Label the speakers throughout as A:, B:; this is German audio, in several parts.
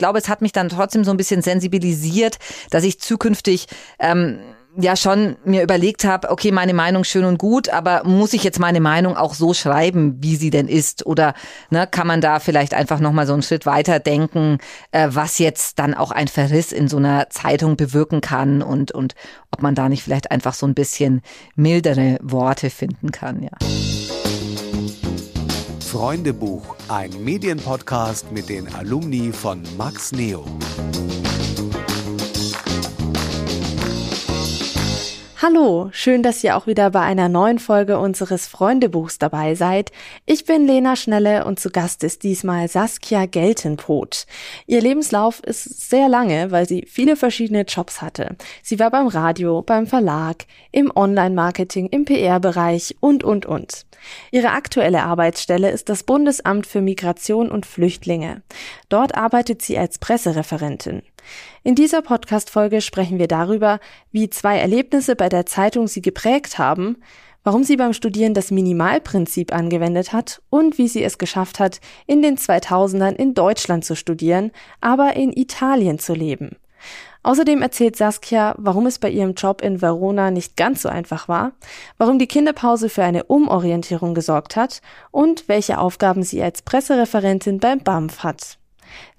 A: glaube, es hat mich dann trotzdem so ein bisschen sensibilisiert, dass ich zukünftig ähm, ja schon mir überlegt habe, okay, meine Meinung schön und gut, aber muss ich jetzt meine Meinung auch so schreiben, wie sie denn ist? Oder ne, kann man da vielleicht einfach nochmal so einen Schritt weiter denken, äh, was jetzt dann auch ein Verriss in so einer Zeitung bewirken kann und, und ob man da nicht vielleicht einfach so ein bisschen mildere Worte finden kann, ja.
B: Freundebuch, ein Medienpodcast mit den Alumni von Max Neo.
C: Hallo, schön, dass ihr auch wieder bei einer neuen Folge unseres Freundebuchs dabei seid. Ich bin Lena Schnelle und zu Gast ist diesmal Saskia Geltenpot. Ihr Lebenslauf ist sehr lange, weil sie viele verschiedene Jobs hatte. Sie war beim Radio, beim Verlag, im Online-Marketing, im PR-Bereich und, und, und. Ihre aktuelle Arbeitsstelle ist das Bundesamt für Migration und Flüchtlinge. Dort arbeitet sie als Pressereferentin. In dieser Podcast-Folge sprechen wir darüber, wie zwei Erlebnisse bei der Zeitung sie geprägt haben, warum sie beim Studieren das Minimalprinzip angewendet hat und wie sie es geschafft hat, in den 2000ern in Deutschland zu studieren, aber in Italien zu leben. Außerdem erzählt Saskia, warum es bei ihrem Job in Verona nicht ganz so einfach war, warum die Kinderpause für eine Umorientierung gesorgt hat und welche Aufgaben sie als Pressereferentin beim BAMF hat.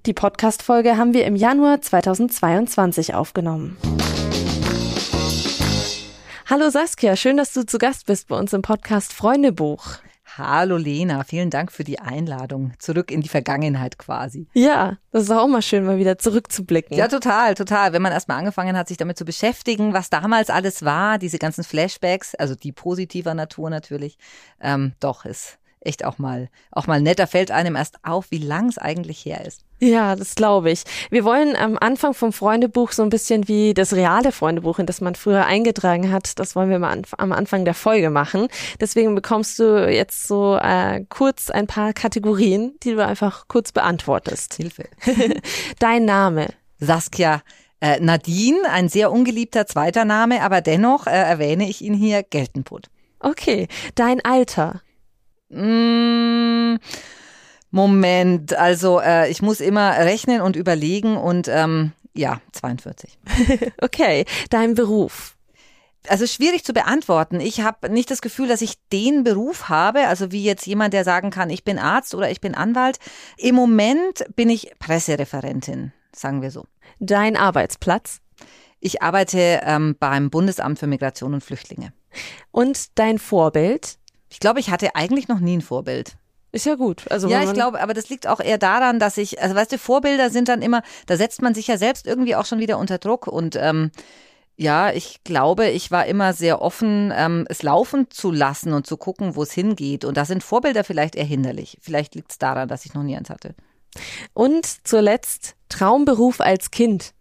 C: Die Podcast-Folge haben wir im Januar 2022 aufgenommen. Hallo Saskia, schön, dass du zu Gast bist bei uns im Podcast Freundebuch.
A: Hallo Lena, vielen Dank für die Einladung. Zurück in die Vergangenheit quasi.
C: Ja, das ist auch mal schön, mal wieder zurückzublicken.
A: Ja, total, total. Wenn man erstmal angefangen hat, sich damit zu beschäftigen, was damals alles war, diese ganzen Flashbacks, also die positiver Natur natürlich, ähm, doch ist echt auch mal, auch mal netter, fällt einem erst auf, wie lang es eigentlich her ist.
C: Ja, das glaube ich. Wir wollen am Anfang vom Freundebuch so ein bisschen wie das reale Freundebuch, in das man früher eingetragen hat, das wollen wir mal am Anfang der Folge machen. Deswegen bekommst du jetzt so äh, kurz ein paar Kategorien, die du einfach kurz beantwortest.
A: Hilfe.
C: Dein Name.
A: Saskia äh, Nadine, ein sehr ungeliebter zweiter Name, aber dennoch äh, erwähne ich ihn hier Geltenput.
C: Okay. Dein Alter.
A: Mm, Moment, also äh, ich muss immer rechnen und überlegen und ähm, ja, 42.
C: okay, dein Beruf.
A: Also schwierig zu beantworten. Ich habe nicht das Gefühl, dass ich den Beruf habe, also wie jetzt jemand, der sagen kann, ich bin Arzt oder ich bin Anwalt. Im Moment bin ich Pressereferentin, sagen wir so.
C: Dein Arbeitsplatz?
A: Ich arbeite ähm, beim Bundesamt für Migration und Flüchtlinge.
C: Und dein Vorbild?
A: Ich glaube, ich hatte eigentlich noch nie ein Vorbild.
C: Ist ja gut.
A: Also ja, ich glaube, aber das liegt auch eher daran, dass ich, also weißt du, Vorbilder sind dann immer, da setzt man sich ja selbst irgendwie auch schon wieder unter Druck und ähm, ja, ich glaube, ich war immer sehr offen, ähm, es laufen zu lassen und zu gucken, wo es hingeht. Und da sind Vorbilder vielleicht eher hinderlich. Vielleicht liegt es daran, dass ich noch nie eins hatte.
C: Und zuletzt Traumberuf als Kind.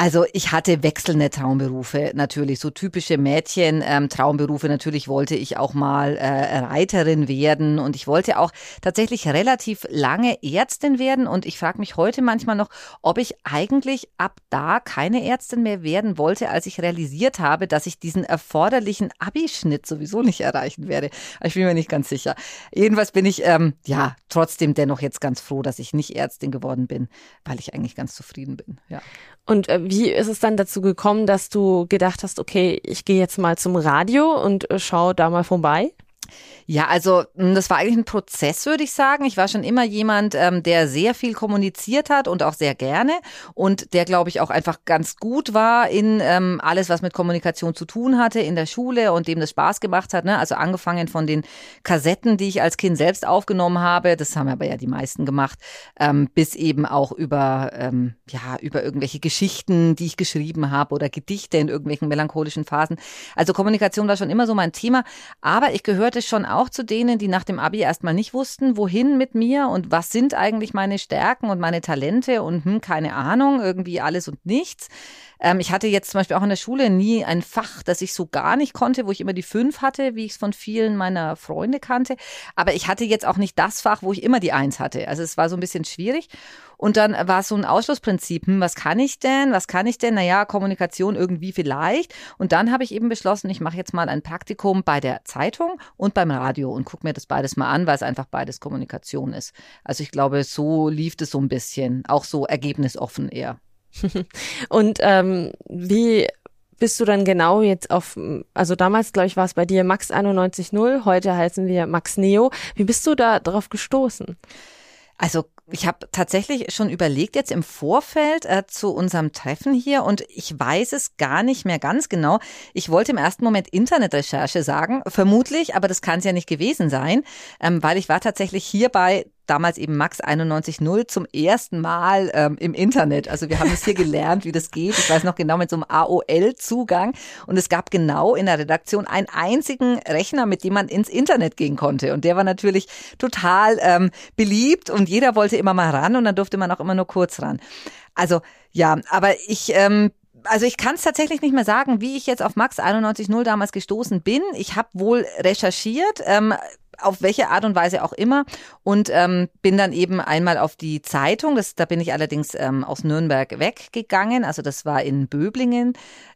A: Also ich hatte wechselnde Traumberufe natürlich, so typische Mädchen-Traumberufe. Ähm, natürlich wollte ich auch mal äh, Reiterin werden und ich wollte auch tatsächlich relativ lange Ärztin werden. Und ich frage mich heute manchmal noch, ob ich eigentlich ab da keine Ärztin mehr werden wollte, als ich realisiert habe, dass ich diesen erforderlichen Abischnitt sowieso nicht erreichen werde. Ich bin mir nicht ganz sicher. Jedenfalls bin ich ähm, ja trotzdem dennoch jetzt ganz froh, dass ich nicht Ärztin geworden bin, weil ich eigentlich ganz zufrieden bin. Ja.
C: Und äh, wie ist es dann dazu gekommen, dass du gedacht hast, okay, ich gehe jetzt mal zum Radio und äh, schau da mal vorbei?
A: Ja, also hm, das war eigentlich ein Prozess, würde ich sagen. Ich war schon immer jemand, ähm, der sehr viel kommuniziert hat und auch sehr gerne und der, glaube ich, auch einfach ganz gut war in ähm, alles, was mit Kommunikation zu tun hatte in der Schule und dem das Spaß gemacht hat. Ne? Also angefangen von den Kassetten, die ich als Kind selbst aufgenommen habe, das haben aber ja die meisten gemacht, ähm, bis eben auch über ähm, ja über irgendwelche Geschichten, die ich geschrieben habe oder Gedichte in irgendwelchen melancholischen Phasen. Also Kommunikation war schon immer so mein Thema, aber ich gehörte schon auch zu denen, die nach dem Abi erstmal nicht wussten, wohin mit mir und was sind eigentlich meine Stärken und meine Talente und hm, keine Ahnung, irgendwie alles und nichts. Ähm, ich hatte jetzt zum Beispiel auch in der Schule nie ein Fach, das ich so gar nicht konnte, wo ich immer die fünf hatte, wie ich es von vielen meiner Freunde kannte. Aber ich hatte jetzt auch nicht das Fach, wo ich immer die eins hatte. Also es war so ein bisschen schwierig. Und dann war es so ein Ausschlussprinzip, hm, was kann ich denn? Was kann ich denn? Naja, Kommunikation irgendwie vielleicht. Und dann habe ich eben beschlossen, ich mache jetzt mal ein Praktikum bei der Zeitung und beim Radio und gucke mir das beides mal an, weil es einfach beides Kommunikation ist. Also ich glaube, so lief es so ein bisschen, auch so ergebnisoffen eher.
C: und ähm, wie bist du dann genau jetzt auf, also damals, glaube ich, war es bei dir Max 91.0, heute heißen wir Max Neo. Wie bist du da drauf gestoßen?
A: Also ich habe tatsächlich schon überlegt jetzt im Vorfeld äh, zu unserem Treffen hier und ich weiß es gar nicht mehr ganz genau. Ich wollte im ersten Moment Internetrecherche sagen, vermutlich, aber das kann es ja nicht gewesen sein, ähm, weil ich war tatsächlich hierbei damals eben Max 91.0 zum ersten Mal ähm, im Internet. Also wir haben es hier gelernt, wie das geht. Ich weiß noch genau mit so einem AOL-Zugang. Und es gab genau in der Redaktion einen einzigen Rechner, mit dem man ins Internet gehen konnte. Und der war natürlich total ähm, beliebt und jeder wollte immer mal ran und dann durfte man auch immer nur kurz ran. Also ja, aber ich ähm, also ich kann es tatsächlich nicht mehr sagen, wie ich jetzt auf Max 91.0 damals gestoßen bin. Ich habe wohl recherchiert, ähm, auf welche Art und Weise auch immer und ähm, bin dann eben einmal auf die Zeitung, das, da bin ich allerdings ähm, aus Nürnberg weggegangen, also das war in Böblingen,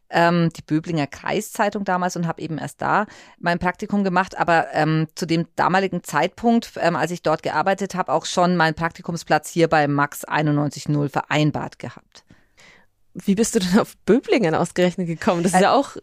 A: ähm, die Böblinger Kreiszeitung damals und habe eben erst da mein Praktikum gemacht, aber ähm, zu dem damaligen Zeitpunkt, ähm, als ich dort gearbeitet habe, auch schon meinen Praktikumsplatz hier bei Max 91.0 vereinbart gehabt.
C: Wie bist du denn auf Böblingen ausgerechnet gekommen? Das ist ja auch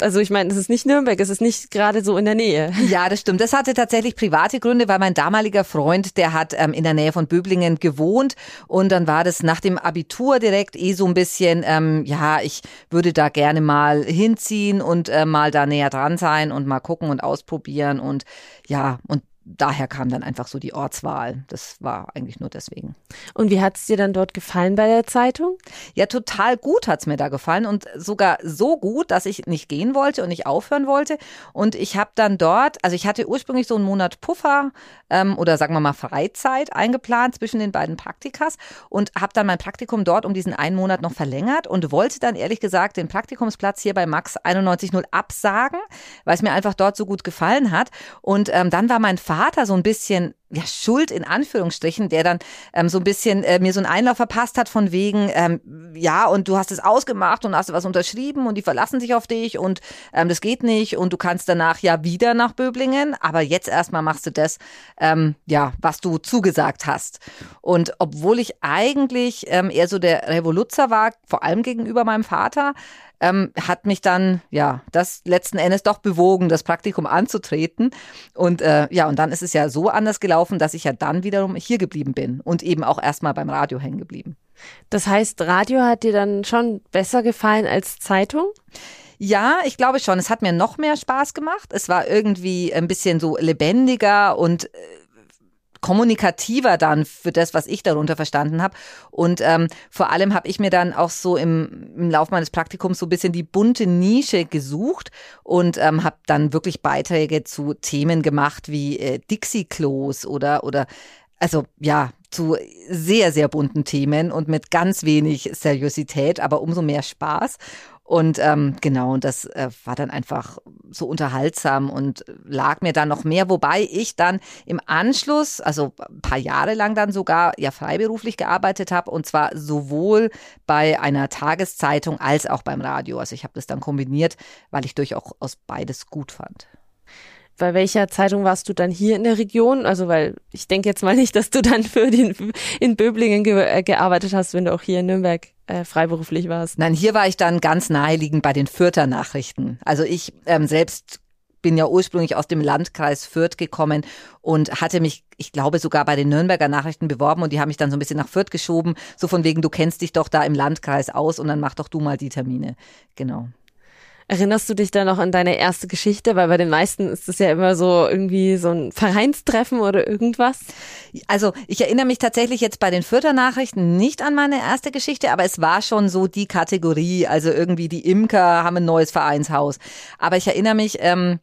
C: also ich meine, es ist nicht Nürnberg, es ist nicht gerade so in der Nähe.
A: Ja, das stimmt. Das hatte tatsächlich private Gründe, weil mein damaliger Freund, der hat ähm, in der Nähe von Böblingen gewohnt und dann war das nach dem Abitur direkt eh so ein bisschen, ähm, ja, ich würde da gerne mal hinziehen und äh, mal da näher dran sein und mal gucken und ausprobieren und ja, und daher kam dann einfach so die Ortswahl. Das war eigentlich nur deswegen.
C: Und wie hat es dir dann dort gefallen bei der Zeitung?
A: Ja, total gut hat es mir da gefallen und sogar so gut, dass ich nicht gehen wollte und nicht aufhören wollte. Und ich habe dann dort, also ich hatte ursprünglich so einen Monat Puffer ähm, oder sagen wir mal Freizeit eingeplant zwischen den beiden Praktikas und habe dann mein Praktikum dort um diesen einen Monat noch verlängert und wollte dann ehrlich gesagt den Praktikumsplatz hier bei Max 91.0 absagen, weil es mir einfach dort so gut gefallen hat. Und ähm, dann war mein Vater Vater so ein bisschen ja, Schuld in Anführungsstrichen, der dann ähm, so ein bisschen äh, mir so einen Einlauf verpasst hat von wegen, ähm, ja, und du hast es ausgemacht und hast was unterschrieben und die verlassen sich auf dich und ähm, das geht nicht und du kannst danach ja wieder nach Böblingen, aber jetzt erstmal machst du das, ähm, ja, was du zugesagt hast. Und obwohl ich eigentlich ähm, eher so der Revoluzer war, vor allem gegenüber meinem Vater, ähm, hat mich dann, ja, das letzten Endes doch bewogen, das Praktikum anzutreten. Und äh, ja, und dann ist es ja so anders gelaufen, dass ich ja dann wiederum hier geblieben bin und eben auch erstmal beim Radio hängen geblieben.
C: Das heißt, Radio hat dir dann schon besser gefallen als Zeitung?
A: Ja, ich glaube schon. Es hat mir noch mehr Spaß gemacht. Es war irgendwie ein bisschen so lebendiger und äh, kommunikativer dann für das, was ich darunter verstanden habe. Und ähm, vor allem habe ich mir dann auch so im, im Laufe meines Praktikums so ein bisschen die bunte Nische gesucht und ähm, habe dann wirklich Beiträge zu Themen gemacht wie äh, Dixie-Klos oder, oder also ja, zu sehr, sehr bunten Themen und mit ganz wenig Seriosität, aber umso mehr Spaß. Und ähm, genau, und das äh, war dann einfach so unterhaltsam und lag mir dann noch mehr, wobei ich dann im Anschluss, also ein paar Jahre lang dann sogar ja freiberuflich gearbeitet habe und zwar sowohl bei einer Tageszeitung als auch beim Radio. Also ich habe das dann kombiniert, weil ich durchaus beides gut fand.
C: Bei welcher Zeitung warst du dann hier in der Region? Also, weil ich denke jetzt mal nicht, dass du dann für den in Böblingen ge äh, gearbeitet hast, wenn du auch hier in Nürnberg äh, freiberuflich warst.
A: Nein, hier war ich dann ganz naheliegend bei den Fürther Nachrichten. Also ich ähm, selbst bin ja ursprünglich aus dem Landkreis Fürth gekommen und hatte mich, ich glaube, sogar bei den Nürnberger Nachrichten beworben und die haben mich dann so ein bisschen nach Fürth geschoben, so von wegen, du kennst dich doch da im Landkreis aus und dann mach doch du mal die Termine. Genau.
C: Erinnerst du dich da noch an deine erste Geschichte? Weil bei den meisten ist es ja immer so irgendwie so ein Vereinstreffen oder irgendwas.
A: Also ich erinnere mich tatsächlich jetzt bei den Fürther Nachrichten nicht an meine erste Geschichte, aber es war schon so die Kategorie. Also irgendwie die Imker haben ein neues Vereinshaus. Aber ich erinnere mich ähm,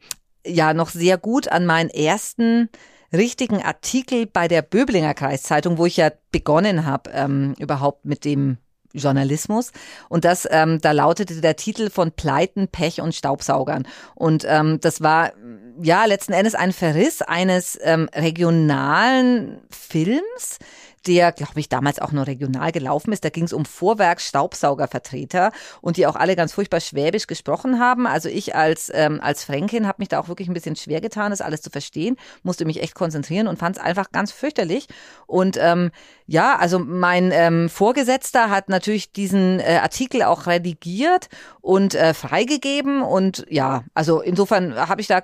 A: ja noch sehr gut an meinen ersten richtigen Artikel bei der Böblinger Kreiszeitung, wo ich ja begonnen habe, ähm, überhaupt mit dem Journalismus. Und das, ähm, da lautete der Titel von Pleiten, Pech und Staubsaugern. Und ähm, das war ja letzten Endes ein Verriss eines ähm, regionalen Films, der, glaube ich, damals auch nur regional gelaufen ist. Da ging es um Vorwerks-Staubsaugervertreter und die auch alle ganz furchtbar schwäbisch gesprochen haben. Also ich als, ähm, als Fränkin habe mich da auch wirklich ein bisschen schwer getan, das alles zu verstehen, musste mich echt konzentrieren und fand es einfach ganz fürchterlich. Und ähm, ja, also mein ähm, Vorgesetzter hat natürlich diesen äh, Artikel auch redigiert und äh, freigegeben und ja, also insofern habe ich da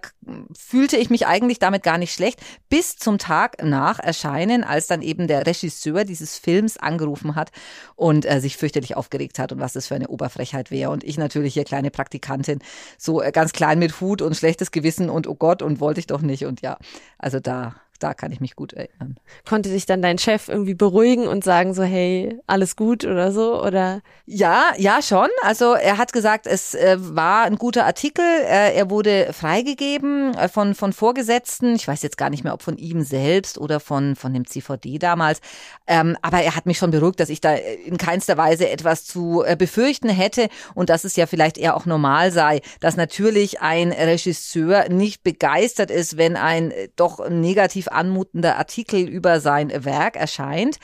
A: fühlte ich mich eigentlich damit gar nicht schlecht bis zum Tag nach Erscheinen, als dann eben der Regisseur dieses Films angerufen hat und äh, sich fürchterlich aufgeregt hat und was das für eine Oberfrechheit wäre. Und ich natürlich hier kleine Praktikantin so äh, ganz klein mit Hut und schlechtes Gewissen und oh Gott und wollte ich doch nicht. Und ja, also da da kann ich mich gut erinnern.
C: Konnte sich dann dein Chef irgendwie beruhigen und sagen so, hey, alles gut oder so, oder?
A: Ja, ja, schon. Also er hat gesagt, es äh, war ein guter Artikel. Äh, er wurde freigegeben äh, von, von Vorgesetzten. Ich weiß jetzt gar nicht mehr, ob von ihm selbst oder von, von dem CVD damals. Ähm, aber er hat mich schon beruhigt, dass ich da in keinster Weise etwas zu äh, befürchten hätte und dass es ja vielleicht eher auch normal sei, dass natürlich ein Regisseur nicht begeistert ist, wenn ein äh, doch negativ anmutender Artikel über sein Werk erscheint.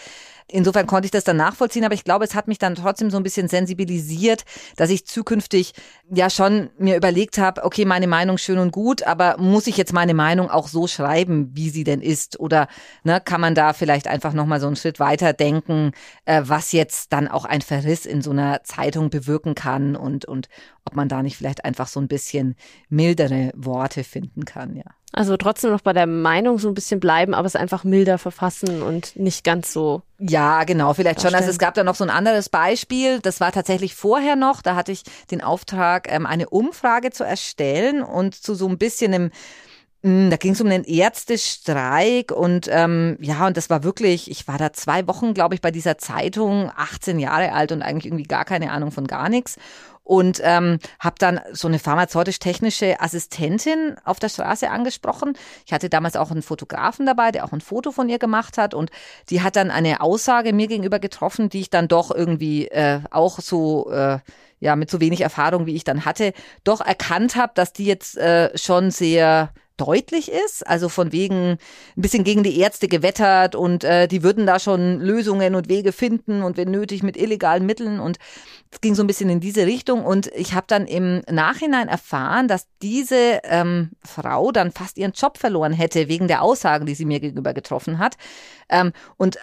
A: Insofern konnte ich das dann nachvollziehen, aber ich glaube, es hat mich dann trotzdem so ein bisschen sensibilisiert, dass ich zukünftig ja schon mir überlegt habe, okay, meine Meinung schön und gut, aber muss ich jetzt meine Meinung auch so schreiben, wie sie denn ist? Oder ne, kann man da vielleicht einfach nochmal so einen Schritt weiter denken, äh, was jetzt dann auch ein Verriss in so einer Zeitung bewirken kann und, und ob man da nicht vielleicht einfach so ein bisschen mildere Worte finden kann, ja.
C: Also trotzdem noch bei der Meinung so ein bisschen bleiben, aber es einfach milder verfassen und nicht ganz so.
A: Ja, genau, vielleicht schon. Also es gab da noch so ein anderes Beispiel. Das war tatsächlich vorher noch. Da hatte ich den Auftrag, ähm, eine Umfrage zu erstellen und zu so ein bisschen einem hm, da ging es um einen Ärztestreik und ähm, ja, und das war wirklich, ich war da zwei Wochen, glaube ich, bei dieser Zeitung, 18 Jahre alt und eigentlich irgendwie gar keine Ahnung von gar nichts und ähm, habe dann so eine pharmazeutisch-technische Assistentin auf der Straße angesprochen. Ich hatte damals auch einen Fotografen dabei, der auch ein Foto von ihr gemacht hat und die hat dann eine Aussage mir gegenüber getroffen, die ich dann doch irgendwie äh, auch so äh, ja mit so wenig Erfahrung wie ich dann hatte, doch erkannt habe, dass die jetzt äh, schon sehr deutlich ist, also von wegen ein bisschen gegen die Ärzte gewettert und äh, die würden da schon Lösungen und Wege finden und wenn nötig mit illegalen Mitteln und es ging so ein bisschen in diese Richtung und ich habe dann im Nachhinein erfahren, dass diese ähm, Frau dann fast ihren Job verloren hätte wegen der Aussagen, die sie mir gegenüber getroffen hat. Ähm, und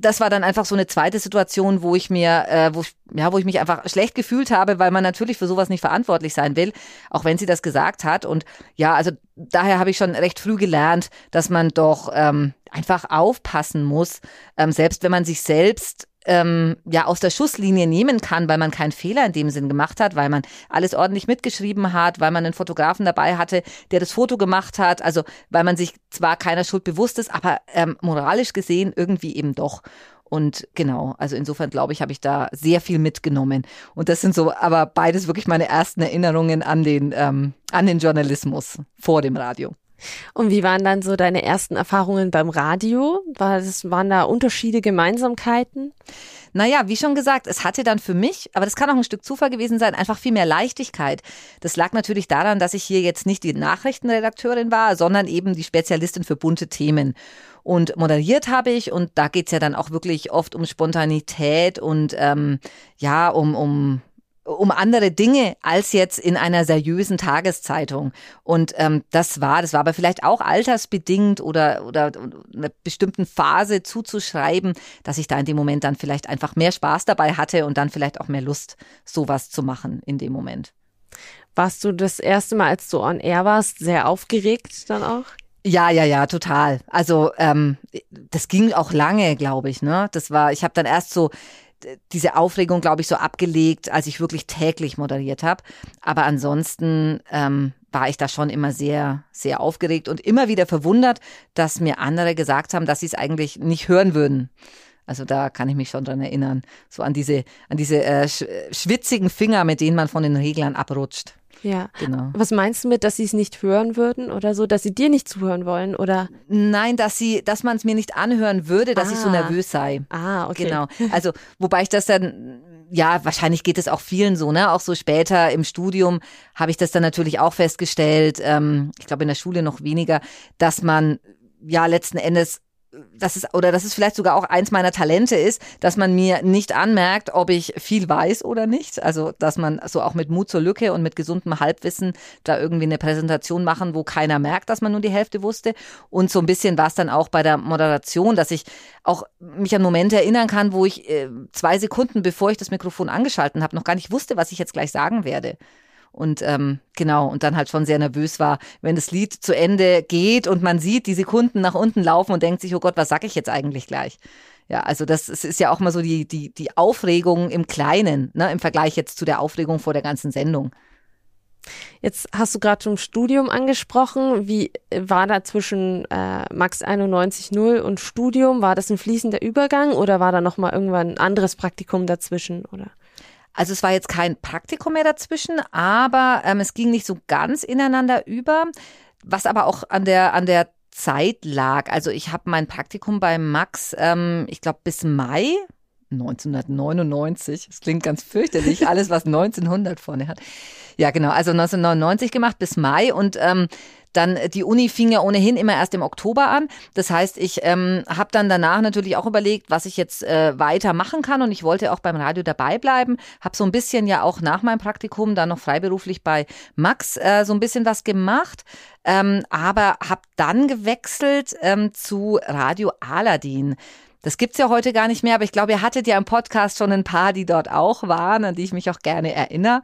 A: das war dann einfach so eine zweite Situation, wo ich mir, äh, wo ich, ja, wo ich mich einfach schlecht gefühlt habe, weil man natürlich für sowas nicht verantwortlich sein will, auch wenn sie das gesagt hat. Und ja, also daher habe ich schon recht früh gelernt, dass man doch ähm, einfach aufpassen muss, ähm, selbst wenn man sich selbst ähm, ja aus der Schusslinie nehmen kann, weil man keinen Fehler in dem Sinn gemacht hat, weil man alles ordentlich mitgeschrieben hat, weil man einen Fotografen dabei hatte, der das Foto gemacht hat, also weil man sich zwar keiner Schuld bewusst ist, aber ähm, moralisch gesehen irgendwie eben doch. Und genau, also insofern glaube ich, habe ich da sehr viel mitgenommen. Und das sind so, aber beides wirklich meine ersten Erinnerungen an den, ähm, an den Journalismus vor dem Radio.
C: Und wie waren dann so deine ersten Erfahrungen beim Radio? War das, waren da Unterschiede, Gemeinsamkeiten?
A: Naja, wie schon gesagt, es hatte dann für mich, aber das kann auch ein Stück Zufall gewesen sein, einfach viel mehr Leichtigkeit. Das lag natürlich daran, dass ich hier jetzt nicht die Nachrichtenredakteurin war, sondern eben die Spezialistin für bunte Themen. Und moderiert habe ich und da geht's ja dann auch wirklich oft um Spontanität und ähm, ja, um, um um andere Dinge als jetzt in einer seriösen Tageszeitung. Und ähm, das war, das war aber vielleicht auch altersbedingt oder, oder einer bestimmten Phase zuzuschreiben, dass ich da in dem Moment dann vielleicht einfach mehr Spaß dabei hatte und dann vielleicht auch mehr Lust, sowas zu machen in dem Moment.
C: Warst du das erste Mal, als du on air warst, sehr aufgeregt dann auch?
A: Ja, ja, ja, total. Also ähm, das ging auch lange, glaube ich. Ne, das war. Ich habe dann erst so diese Aufregung, glaube ich, so abgelegt, als ich wirklich täglich moderiert habe. Aber ansonsten ähm, war ich da schon immer sehr, sehr aufgeregt und immer wieder verwundert, dass mir andere gesagt haben, dass sie es eigentlich nicht hören würden. Also da kann ich mich schon dran erinnern, so an diese, an diese äh, schwitzigen Finger, mit denen man von den Reglern abrutscht.
C: Ja. Genau. Was meinst du mit, dass sie es nicht hören würden oder so, dass sie dir nicht zuhören wollen oder?
A: Nein, dass sie, dass man es mir nicht anhören würde, dass ah. ich so nervös sei.
C: Ah, okay.
A: Genau. Also, wobei ich das dann ja, wahrscheinlich geht es auch vielen so, ne? Auch so später im Studium habe ich das dann natürlich auch festgestellt. Ähm, ich glaube in der Schule noch weniger, dass man ja letzten Endes das ist, oder das ist vielleicht sogar auch eins meiner Talente ist, dass man mir nicht anmerkt, ob ich viel weiß oder nicht. Also, dass man so auch mit Mut zur Lücke und mit gesundem Halbwissen da irgendwie eine Präsentation machen, wo keiner merkt, dass man nur die Hälfte wusste. Und so ein bisschen war es dann auch bei der Moderation, dass ich auch mich an Momente erinnern kann, wo ich äh, zwei Sekunden, bevor ich das Mikrofon angeschalten habe, noch gar nicht wusste, was ich jetzt gleich sagen werde. Und ähm, genau, und dann halt schon sehr nervös war, wenn das Lied zu Ende geht und man sieht die Sekunden nach unten laufen und denkt sich, oh Gott, was sag ich jetzt eigentlich gleich? Ja, also das ist ja auch mal so die, die, die Aufregung im Kleinen, ne, im Vergleich jetzt zu der Aufregung vor der ganzen Sendung.
C: Jetzt hast du gerade zum Studium angesprochen. Wie war da zwischen äh, Max 91.0 und Studium? War das ein fließender Übergang oder war da nochmal irgendwann ein anderes Praktikum dazwischen? Oder?
A: Also es war jetzt kein Praktikum mehr dazwischen, aber ähm, es ging nicht so ganz ineinander über, was aber auch an der an der Zeit lag. Also ich habe mein Praktikum bei Max, ähm, ich glaube bis Mai 1999. Das klingt ganz fürchterlich, alles was 1900 vorne hat. Ja, genau. Also 1999 gemacht bis Mai und ähm, dann die Uni fing ja ohnehin immer erst im Oktober an. Das heißt, ich ähm, habe dann danach natürlich auch überlegt, was ich jetzt äh, weiter machen kann und ich wollte auch beim Radio dabei bleiben. Habe so ein bisschen ja auch nach meinem Praktikum dann noch freiberuflich bei Max äh, so ein bisschen was gemacht, ähm, aber habe dann gewechselt ähm, zu Radio Aladdin. Das gibt's ja heute gar nicht mehr, aber ich glaube, ihr hattet ja im Podcast schon ein paar, die dort auch waren, an die ich mich auch gerne erinnere.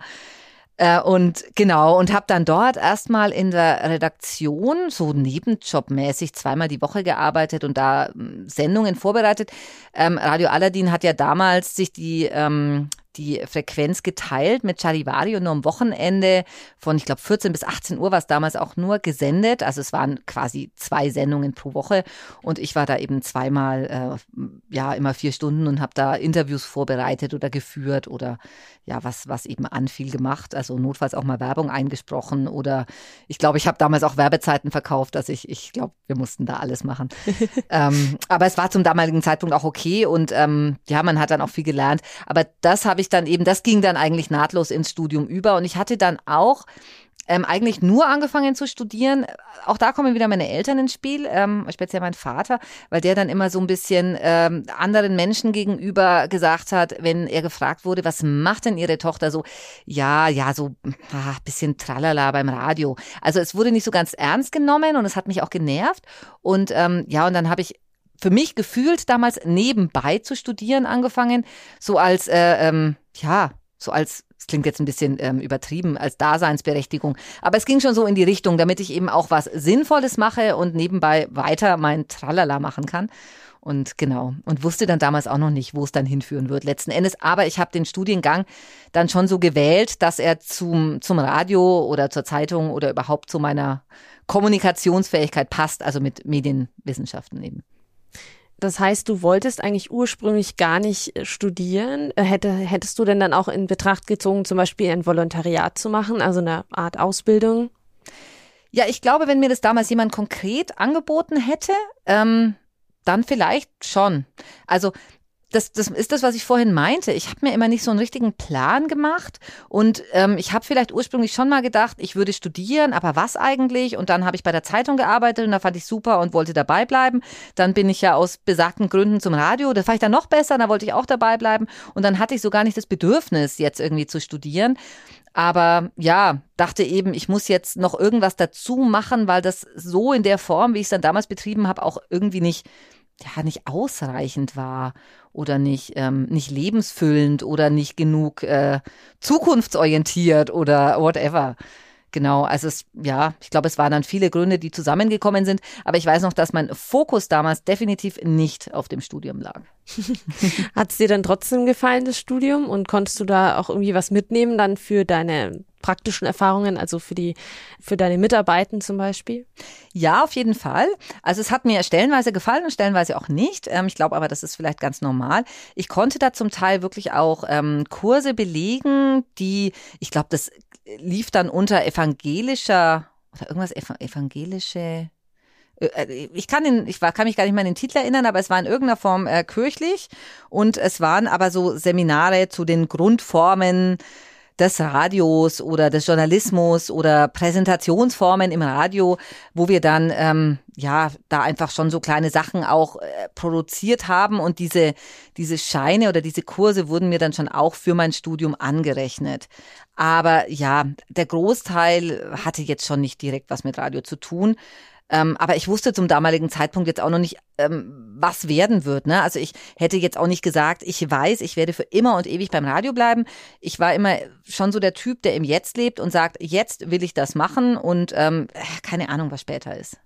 A: Äh, und genau, und habe dann dort erstmal in der Redaktion so nebenjobmäßig zweimal die Woche gearbeitet und da hm, Sendungen vorbereitet. Ähm, Radio Aladdin hat ja damals sich die ähm, die Frequenz geteilt mit Charivari und nur am Wochenende von, ich glaube, 14 bis 18 Uhr war es damals auch nur gesendet. Also es waren quasi zwei Sendungen pro Woche und ich war da eben zweimal, äh, ja, immer vier Stunden und habe da Interviews vorbereitet oder geführt oder ja, was, was eben anfiel gemacht. Also notfalls auch mal Werbung eingesprochen oder ich glaube, ich habe damals auch Werbezeiten verkauft. dass ich, ich glaube, wir mussten da alles machen. ähm, aber es war zum damaligen Zeitpunkt auch okay und ähm, ja, man hat dann auch viel gelernt. Aber das habe ich dann eben, das ging dann eigentlich nahtlos ins Studium über und ich hatte dann auch ähm, eigentlich nur angefangen zu studieren. Auch da kommen wieder meine Eltern ins Spiel, ähm, speziell mein Vater, weil der dann immer so ein bisschen ähm, anderen Menschen gegenüber gesagt hat, wenn er gefragt wurde, was macht denn ihre Tochter so? Ja, ja, so ah, bisschen tralala beim Radio. Also es wurde nicht so ganz ernst genommen und es hat mich auch genervt. Und ähm, ja, und dann habe ich für mich gefühlt damals nebenbei zu studieren angefangen, so als äh, ähm, ja so als das klingt jetzt ein bisschen ähm, übertrieben als Daseinsberechtigung, aber es ging schon so in die Richtung, damit ich eben auch was Sinnvolles mache und nebenbei weiter mein Tralala machen kann. Und genau, und wusste dann damals auch noch nicht, wo es dann hinführen wird letzten Endes. Aber ich habe den Studiengang dann schon so gewählt, dass er zum, zum Radio oder zur Zeitung oder überhaupt zu meiner Kommunikationsfähigkeit passt, also mit Medienwissenschaften eben.
C: Das heißt, du wolltest eigentlich ursprünglich gar nicht äh, studieren. Äh, hätte, hättest du denn dann auch in Betracht gezogen, zum Beispiel ein Volontariat zu machen, also eine Art Ausbildung?
A: Ja, ich glaube, wenn mir das damals jemand konkret angeboten hätte, ähm, dann vielleicht schon. Also das, das ist das, was ich vorhin meinte. Ich habe mir immer nicht so einen richtigen Plan gemacht und ähm, ich habe vielleicht ursprünglich schon mal gedacht, ich würde studieren, aber was eigentlich? Und dann habe ich bei der Zeitung gearbeitet und da fand ich super und wollte dabei bleiben. Dann bin ich ja aus besagten Gründen zum Radio, da fand ich dann noch besser, da wollte ich auch dabei bleiben und dann hatte ich so gar nicht das Bedürfnis, jetzt irgendwie zu studieren. Aber ja, dachte eben, ich muss jetzt noch irgendwas dazu machen, weil das so in der Form, wie ich es dann damals betrieben habe, auch irgendwie nicht ja nicht ausreichend war oder nicht ähm, nicht lebensfüllend oder nicht genug äh, zukunftsorientiert oder whatever. Genau, also es, ja, ich glaube, es waren dann viele Gründe, die zusammengekommen sind, aber ich weiß noch, dass mein Fokus damals definitiv nicht auf dem Studium lag.
C: Hat es dir dann trotzdem gefallen, das Studium? Und konntest du da auch irgendwie was mitnehmen dann für deine praktischen Erfahrungen, also für die, für deine Mitarbeiten zum Beispiel?
A: Ja, auf jeden Fall. Also es hat mir stellenweise gefallen und stellenweise auch nicht. Ähm, ich glaube aber, das ist vielleicht ganz normal. Ich konnte da zum Teil wirklich auch ähm, Kurse belegen, die, ich glaube, das lief dann unter evangelischer oder irgendwas evangelische äh, ich kann, den, ich kann mich gar nicht mehr an den Titel erinnern, aber es war in irgendeiner Form äh, kirchlich und es waren aber so Seminare zu den Grundformen des Radios oder des Journalismus oder Präsentationsformen im Radio, wo wir dann ähm, ja da einfach schon so kleine Sachen auch äh, produziert haben und diese diese Scheine oder diese Kurse wurden mir dann schon auch für mein Studium angerechnet. Aber ja, der Großteil hatte jetzt schon nicht direkt was mit Radio zu tun. Ähm, aber ich wusste zum damaligen Zeitpunkt jetzt auch noch nicht, ähm, was werden wird. Ne? Also ich hätte jetzt auch nicht gesagt, ich weiß, ich werde für immer und ewig beim Radio bleiben. Ich war immer schon so der Typ, der im Jetzt lebt und sagt, jetzt will ich das machen und ähm, keine Ahnung, was später ist.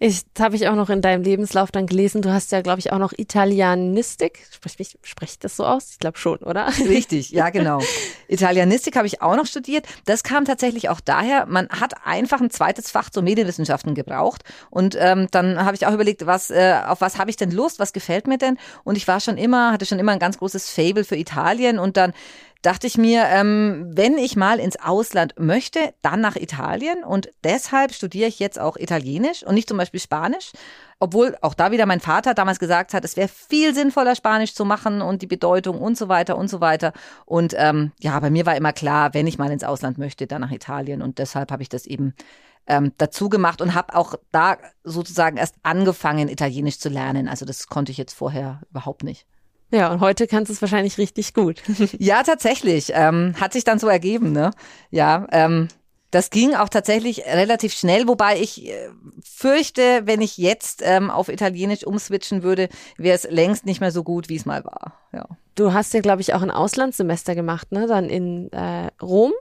C: Ich habe ich auch noch in deinem Lebenslauf dann gelesen. Du hast ja, glaube ich, auch noch Italianistik. Spreche sprech das so aus? Ich glaube schon, oder?
A: Richtig, ja, genau. Italianistik habe ich auch noch studiert. Das kam tatsächlich auch daher, man hat einfach ein zweites Fach zur Medienwissenschaften gebraucht. Und ähm, dann habe ich auch überlegt, was, äh, auf was habe ich denn Lust, was gefällt mir denn? Und ich war schon immer, hatte schon immer ein ganz großes Fable für Italien und dann dachte ich mir, ähm, wenn ich mal ins Ausland möchte, dann nach Italien. Und deshalb studiere ich jetzt auch Italienisch und nicht zum Beispiel Spanisch. Obwohl auch da wieder mein Vater damals gesagt hat, es wäre viel sinnvoller, Spanisch zu machen und die Bedeutung und so weiter und so weiter. Und ähm, ja, bei mir war immer klar, wenn ich mal ins Ausland möchte, dann nach Italien. Und deshalb habe ich das eben ähm, dazu gemacht und habe auch da sozusagen erst angefangen, Italienisch zu lernen. Also das konnte ich jetzt vorher überhaupt nicht.
C: Ja, und heute kannst du es wahrscheinlich richtig gut.
A: ja, tatsächlich. Ähm, hat sich dann so ergeben, ne? Ja, ähm, das ging auch tatsächlich relativ schnell, wobei ich äh, fürchte, wenn ich jetzt ähm, auf Italienisch umswitchen würde, wäre es längst nicht mehr so gut, wie es mal war. Ja.
C: Du hast ja, glaube ich, auch ein Auslandssemester gemacht, ne? Dann in äh, Rom.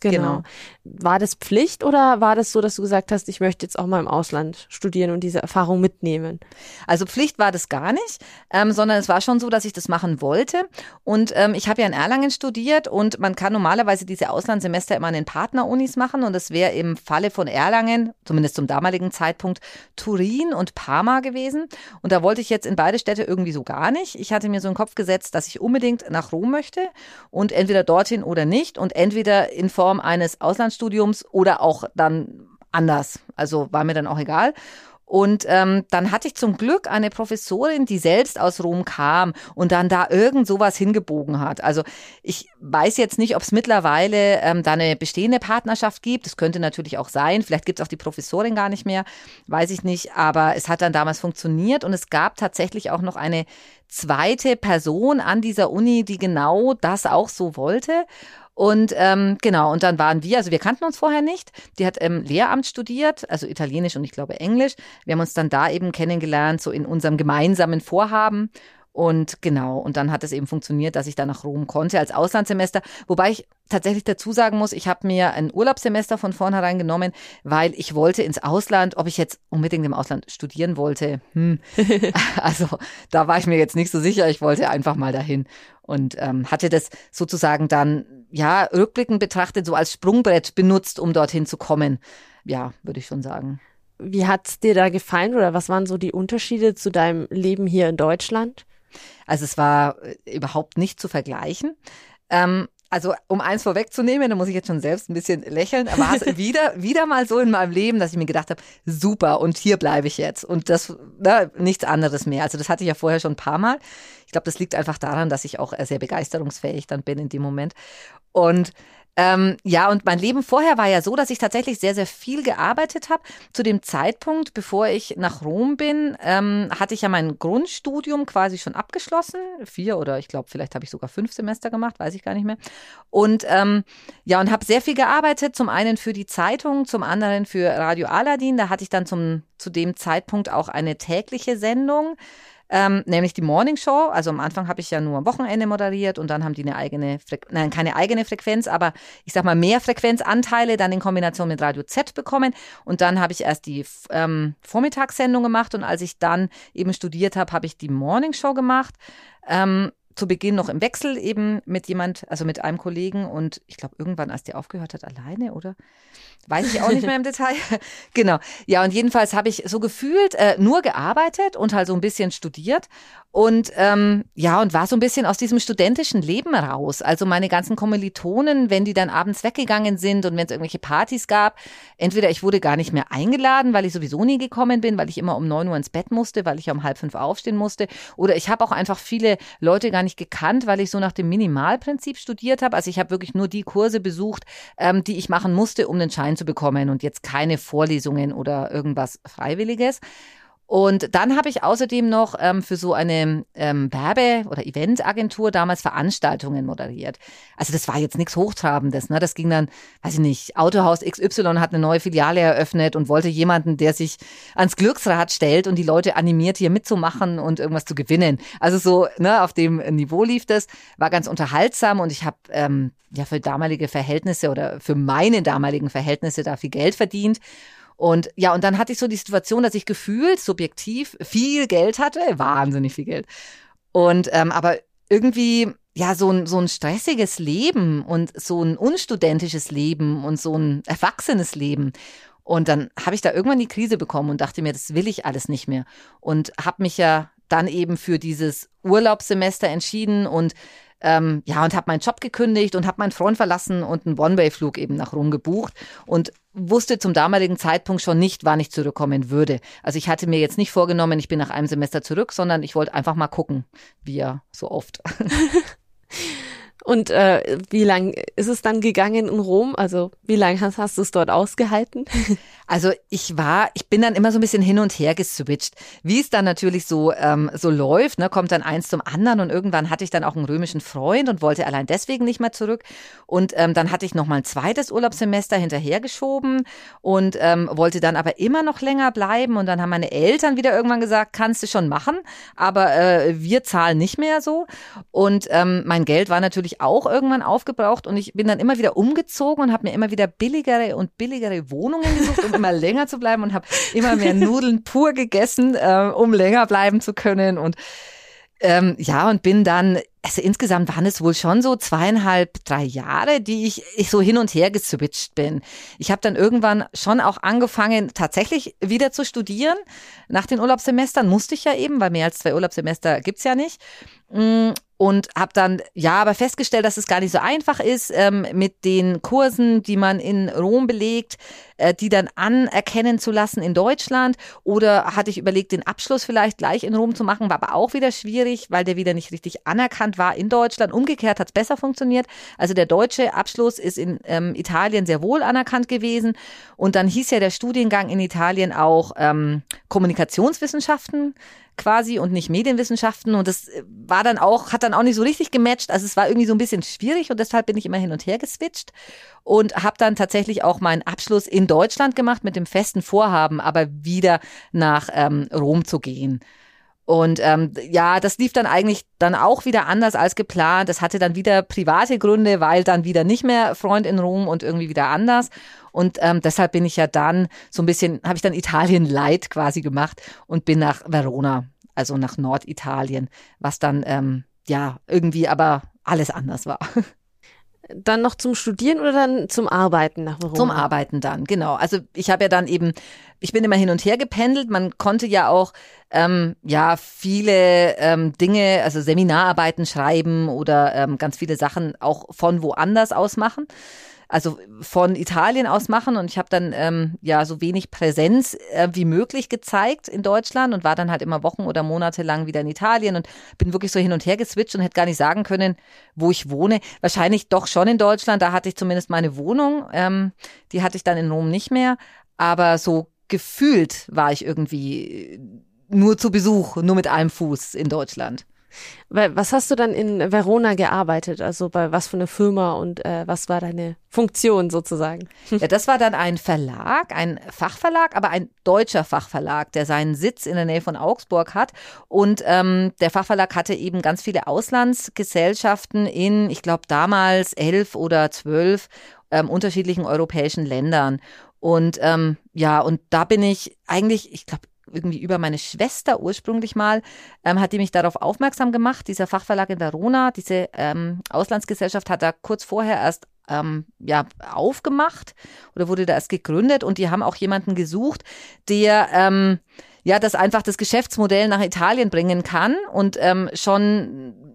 C: Genau. genau. War das Pflicht oder war das so, dass du gesagt hast, ich möchte jetzt auch mal im Ausland studieren und diese Erfahrung mitnehmen?
A: Also Pflicht war das gar nicht, ähm, sondern es war schon so, dass ich das machen wollte. Und ähm, ich habe ja in Erlangen studiert und man kann normalerweise diese Auslandssemester immer an den Partnerunis machen. Und es wäre im Falle von Erlangen, zumindest zum damaligen Zeitpunkt, Turin und Parma gewesen. Und da wollte ich jetzt in beide Städte irgendwie so gar nicht. Ich hatte mir so in den Kopf gesetzt, dass ich unbedingt nach Rom möchte und entweder dorthin oder nicht und entweder in Form Form eines Auslandsstudiums oder auch dann anders. Also war mir dann auch egal. Und ähm, dann hatte ich zum Glück eine Professorin, die selbst aus Rom kam und dann da irgend sowas hingebogen hat. Also ich weiß jetzt nicht, ob es mittlerweile ähm, da eine bestehende Partnerschaft gibt. Das könnte natürlich auch sein. Vielleicht gibt es auch die Professorin gar nicht mehr, weiß ich nicht. Aber es hat dann damals funktioniert und es gab tatsächlich auch noch eine zweite Person an dieser Uni, die genau das auch so wollte. Und ähm, genau, und dann waren wir, also wir kannten uns vorher nicht. Die hat ähm, Lehramt studiert, also Italienisch und ich glaube Englisch. Wir haben uns dann da eben kennengelernt, so in unserem gemeinsamen Vorhaben. Und genau, und dann hat es eben funktioniert, dass ich da nach Rom konnte als Auslandssemester. Wobei ich tatsächlich dazu sagen muss, ich habe mir ein Urlaubssemester von vornherein genommen, weil ich wollte ins Ausland, ob ich jetzt unbedingt im Ausland studieren wollte. Hm. also da war ich mir jetzt nicht so sicher. Ich wollte einfach mal dahin und ähm, hatte das sozusagen dann, ja, rückblickend betrachtet, so als Sprungbrett benutzt, um dorthin zu kommen. Ja, würde ich schon sagen.
C: Wie hat's dir da gefallen oder was waren so die Unterschiede zu deinem Leben hier in Deutschland?
A: Also es war äh, überhaupt nicht zu vergleichen. Ähm, also um eins vorwegzunehmen, da muss ich jetzt schon selbst ein bisschen lächeln, war es wieder, wieder mal so in meinem Leben, dass ich mir gedacht habe, super, und hier bleibe ich jetzt. Und das, na, ne, nichts anderes mehr. Also das hatte ich ja vorher schon ein paar Mal. Ich glaube, das liegt einfach daran, dass ich auch sehr begeisterungsfähig dann bin in dem Moment. Und ähm, ja, und mein Leben vorher war ja so, dass ich tatsächlich sehr, sehr viel gearbeitet habe. Zu dem Zeitpunkt, bevor ich nach Rom bin, ähm, hatte ich ja mein Grundstudium quasi schon abgeschlossen. Vier oder ich glaube, vielleicht habe ich sogar fünf Semester gemacht, weiß ich gar nicht mehr. Und ähm, ja, und habe sehr viel gearbeitet. Zum einen für die Zeitung, zum anderen für Radio Aladdin. Da hatte ich dann zum, zu dem Zeitpunkt auch eine tägliche Sendung ähm, nämlich die Morning Show. Also am Anfang habe ich ja nur am Wochenende moderiert und dann haben die eine eigene, Fre nein, keine eigene Frequenz, aber ich sag mal mehr Frequenzanteile dann in Kombination mit Radio Z bekommen. Und dann habe ich erst die ähm, Vormittagssendung gemacht und als ich dann eben studiert habe, habe ich die Morning Show gemacht. Ähm, zu Beginn noch im Wechsel eben mit jemand, also mit einem Kollegen und ich glaube irgendwann, als der aufgehört hat, alleine, oder? Weiß ich auch nicht mehr im Detail. genau. Ja, und jedenfalls habe ich so gefühlt äh, nur gearbeitet und halt so ein bisschen studiert und ähm, ja, und war so ein bisschen aus diesem studentischen Leben raus. Also meine ganzen Kommilitonen, wenn die dann abends weggegangen sind und wenn es irgendwelche Partys gab, entweder ich wurde gar nicht mehr eingeladen, weil ich sowieso nie gekommen bin, weil ich immer um neun Uhr ins Bett musste, weil ich um halb fünf aufstehen musste. Oder ich habe auch einfach viele Leute gar nicht gekannt, weil ich so nach dem Minimalprinzip studiert habe. Also ich habe wirklich nur die Kurse besucht, ähm, die ich machen musste, um den Schein zu bekommen und jetzt keine Vorlesungen oder irgendwas Freiwilliges. Und dann habe ich außerdem noch ähm, für so eine ähm, Werbe- oder Eventagentur damals Veranstaltungen moderiert. Also das war jetzt nichts Hochtrabendes. Ne? Das ging dann, weiß ich nicht, Autohaus XY hat eine neue Filiale eröffnet und wollte jemanden, der sich ans Glücksrad stellt und die Leute animiert, hier mitzumachen und irgendwas zu gewinnen. Also so ne, auf dem Niveau lief das, war ganz unterhaltsam und ich habe ähm, ja für damalige Verhältnisse oder für meine damaligen Verhältnisse da viel Geld verdient. Und ja, und dann hatte ich so die Situation, dass ich gefühlt subjektiv viel Geld hatte, wahnsinnig viel Geld. Und ähm, aber irgendwie ja so ein so ein stressiges Leben und so ein unstudentisches Leben und so ein erwachsenes Leben. Und dann habe ich da irgendwann die Krise bekommen und dachte mir, das will ich alles nicht mehr. Und habe mich ja dann eben für dieses Urlaubssemester entschieden und ähm, ja, und habe meinen Job gekündigt und habe meinen Freund verlassen und einen One-Way-Flug eben nach Rom gebucht und wusste zum damaligen Zeitpunkt schon nicht, wann ich zurückkommen würde. Also ich hatte mir jetzt nicht vorgenommen, ich bin nach einem Semester zurück, sondern ich wollte einfach mal gucken, wie ja so oft.
C: Und äh, wie lang ist es dann gegangen in Rom? Also wie lange hast, hast du es dort ausgehalten?
A: Also ich war, ich bin dann immer so ein bisschen hin und her geswitcht. Wie es dann natürlich so ähm, so läuft, ne, kommt dann eins zum anderen und irgendwann hatte ich dann auch einen römischen Freund und wollte allein deswegen nicht mehr zurück. Und ähm, dann hatte ich noch mal ein zweites Urlaubssemester hinterhergeschoben und ähm, wollte dann aber immer noch länger bleiben. Und dann haben meine Eltern wieder irgendwann gesagt, kannst du schon machen, aber äh, wir zahlen nicht mehr so. Und ähm, mein Geld war natürlich auch irgendwann aufgebraucht und ich bin dann immer wieder umgezogen und habe mir immer wieder billigere und billigere Wohnungen gesucht, um immer länger zu bleiben und habe immer mehr Nudeln pur gegessen, äh, um länger bleiben zu können und ähm, ja, und bin dann, also insgesamt waren es wohl schon so zweieinhalb, drei Jahre, die ich, ich so hin und her geswitcht bin. Ich habe dann irgendwann schon auch angefangen, tatsächlich wieder zu studieren. Nach den Urlaubssemestern musste ich ja eben, weil mehr als zwei Urlaubssemester gibt's ja nicht. Und habe dann ja aber festgestellt, dass es gar nicht so einfach ist ähm, mit den Kursen, die man in Rom belegt, äh, die dann anerkennen zu lassen in Deutschland. Oder hatte ich überlegt, den Abschluss vielleicht gleich in Rom zu machen, war aber auch wieder schwierig, weil der wieder nicht richtig anerkannt war in Deutschland. Umgekehrt hat es besser funktioniert. Also der deutsche Abschluss ist in ähm, Italien sehr wohl anerkannt gewesen. Und dann hieß ja der Studiengang in Italien auch ähm, Kommunikationswissenschaften quasi und nicht Medienwissenschaften und das war dann auch, hat dann auch nicht so richtig gematcht. Also es war irgendwie so ein bisschen schwierig und deshalb bin ich immer hin und her geswitcht und habe dann tatsächlich auch meinen Abschluss in Deutschland gemacht mit dem festen Vorhaben, aber wieder nach ähm, Rom zu gehen. Und ähm, ja, das lief dann eigentlich dann auch wieder anders als geplant. Das hatte dann wieder private Gründe, weil dann wieder nicht mehr Freund in Rom und irgendwie wieder anders. Und ähm, deshalb bin ich ja dann so ein bisschen, habe ich dann Italien Light quasi gemacht und bin nach Verona, also nach Norditalien, was dann ähm, ja irgendwie aber alles anders war.
C: Dann noch zum Studieren oder dann zum Arbeiten nach Verona?
A: Zum Arbeiten dann, genau. Also ich habe ja dann eben, ich bin immer hin und her gependelt. Man konnte ja auch ähm, ja viele ähm, Dinge, also Seminararbeiten schreiben oder ähm, ganz viele Sachen auch von woanders aus machen also von Italien aus machen und ich habe dann ähm, ja so wenig Präsenz äh, wie möglich gezeigt in Deutschland und war dann halt immer Wochen oder Monate lang wieder in Italien und bin wirklich so hin und her geswitcht und hätte gar nicht sagen können, wo ich wohne. Wahrscheinlich doch schon in Deutschland, da hatte ich zumindest meine Wohnung, ähm, die hatte ich dann in Rom nicht mehr, aber so gefühlt war ich irgendwie nur zu Besuch, nur mit einem Fuß in Deutschland.
C: Was hast du dann in Verona gearbeitet? Also bei was für eine Firma und äh, was war deine Funktion sozusagen?
A: Ja, das war dann ein Verlag, ein Fachverlag, aber ein deutscher Fachverlag, der seinen Sitz in der Nähe von Augsburg hat. Und ähm, der Fachverlag hatte eben ganz viele Auslandsgesellschaften in, ich glaube damals elf oder zwölf ähm, unterschiedlichen europäischen Ländern. Und ähm, ja, und da bin ich eigentlich, ich glaube, irgendwie über meine Schwester ursprünglich mal, ähm, hat die mich darauf aufmerksam gemacht. Dieser Fachverlag in Verona, diese ähm, Auslandsgesellschaft hat da kurz vorher erst ähm, ja, aufgemacht oder wurde da erst gegründet und die haben auch jemanden gesucht, der ähm, ja das einfach das Geschäftsmodell nach Italien bringen kann und ähm, schon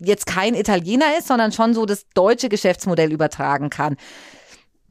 A: jetzt kein Italiener ist, sondern schon so das deutsche Geschäftsmodell übertragen kann.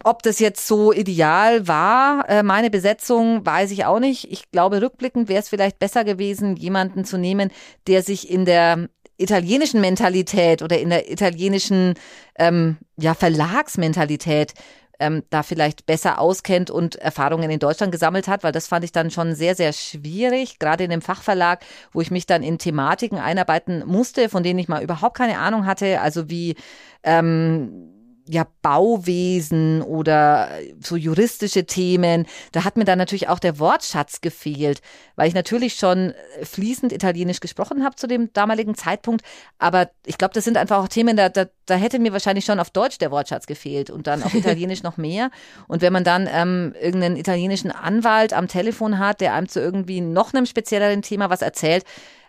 A: Ob das jetzt so ideal war, äh, meine Besetzung, weiß ich auch nicht. Ich glaube, rückblickend wäre es vielleicht besser gewesen, jemanden zu nehmen, der sich in der italienischen Mentalität oder in der italienischen ähm, ja, Verlagsmentalität ähm, da vielleicht besser auskennt und Erfahrungen in Deutschland gesammelt hat, weil das fand ich dann schon sehr, sehr schwierig, gerade in dem Fachverlag, wo ich mich dann in Thematiken einarbeiten musste, von denen ich mal überhaupt keine Ahnung hatte, also wie ähm, ja, Bauwesen oder so juristische Themen. Da hat mir dann natürlich auch der Wortschatz gefehlt, weil ich natürlich schon fließend Italienisch gesprochen habe zu dem damaligen Zeitpunkt. Aber ich glaube, das sind einfach auch Themen, da, da, da hätte mir wahrscheinlich schon auf Deutsch der Wortschatz gefehlt und dann auf Italienisch noch mehr. Und wenn man dann ähm, irgendeinen italienischen Anwalt am Telefon hat, der einem zu irgendwie noch einem spezielleren Thema was erzählt,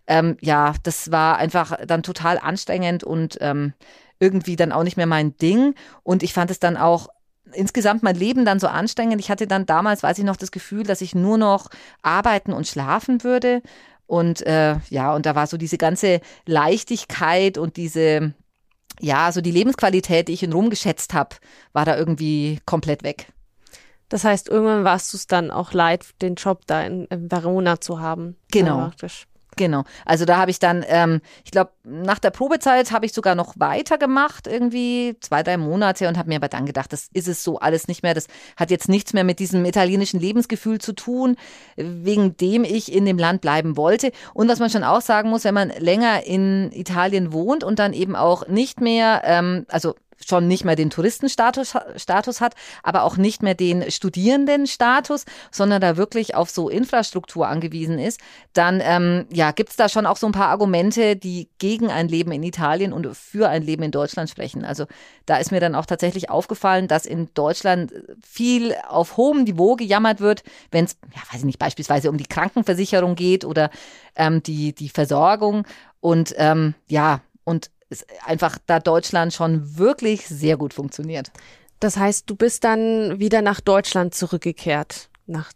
A: ähm, ja, das war einfach dann total anstrengend und ähm, irgendwie dann auch nicht mehr mein Ding. Und ich fand es dann auch insgesamt mein Leben dann so anstrengend. Ich hatte dann damals, weiß ich noch, das Gefühl, dass ich nur noch arbeiten und schlafen würde. Und äh, ja, und da war so diese ganze Leichtigkeit und diese, ja, so die Lebensqualität, die ich in Rom geschätzt habe, war da irgendwie komplett weg.
C: Das heißt, irgendwann warst du es dann auch leid, den Job da in, in Verona zu haben.
A: Genau. Genau. Also da habe ich dann, ähm, ich glaube, nach der Probezeit habe ich sogar noch weitergemacht, irgendwie zwei, drei Monate und habe mir aber dann gedacht, das ist es so alles nicht mehr. Das hat jetzt nichts mehr mit diesem italienischen Lebensgefühl zu tun, wegen dem ich in dem Land bleiben wollte. Und was man schon auch sagen muss, wenn man länger in Italien wohnt und dann eben auch nicht mehr, ähm, also schon nicht mehr den Touristenstatus Status hat, aber auch nicht mehr den Studierendenstatus, sondern da wirklich auf so Infrastruktur angewiesen ist, dann ähm, ja, gibt es da schon auch so ein paar Argumente, die gegen ein Leben in Italien und für ein Leben in Deutschland sprechen. Also da ist mir dann auch tatsächlich aufgefallen, dass in Deutschland viel auf hohem Niveau gejammert wird, wenn es, ja, weiß ich nicht, beispielsweise um die Krankenversicherung geht oder ähm, die, die Versorgung. Und ähm, ja, und ist einfach da Deutschland schon wirklich sehr gut funktioniert.
C: Das heißt, du bist dann wieder nach Deutschland zurückgekehrt nach,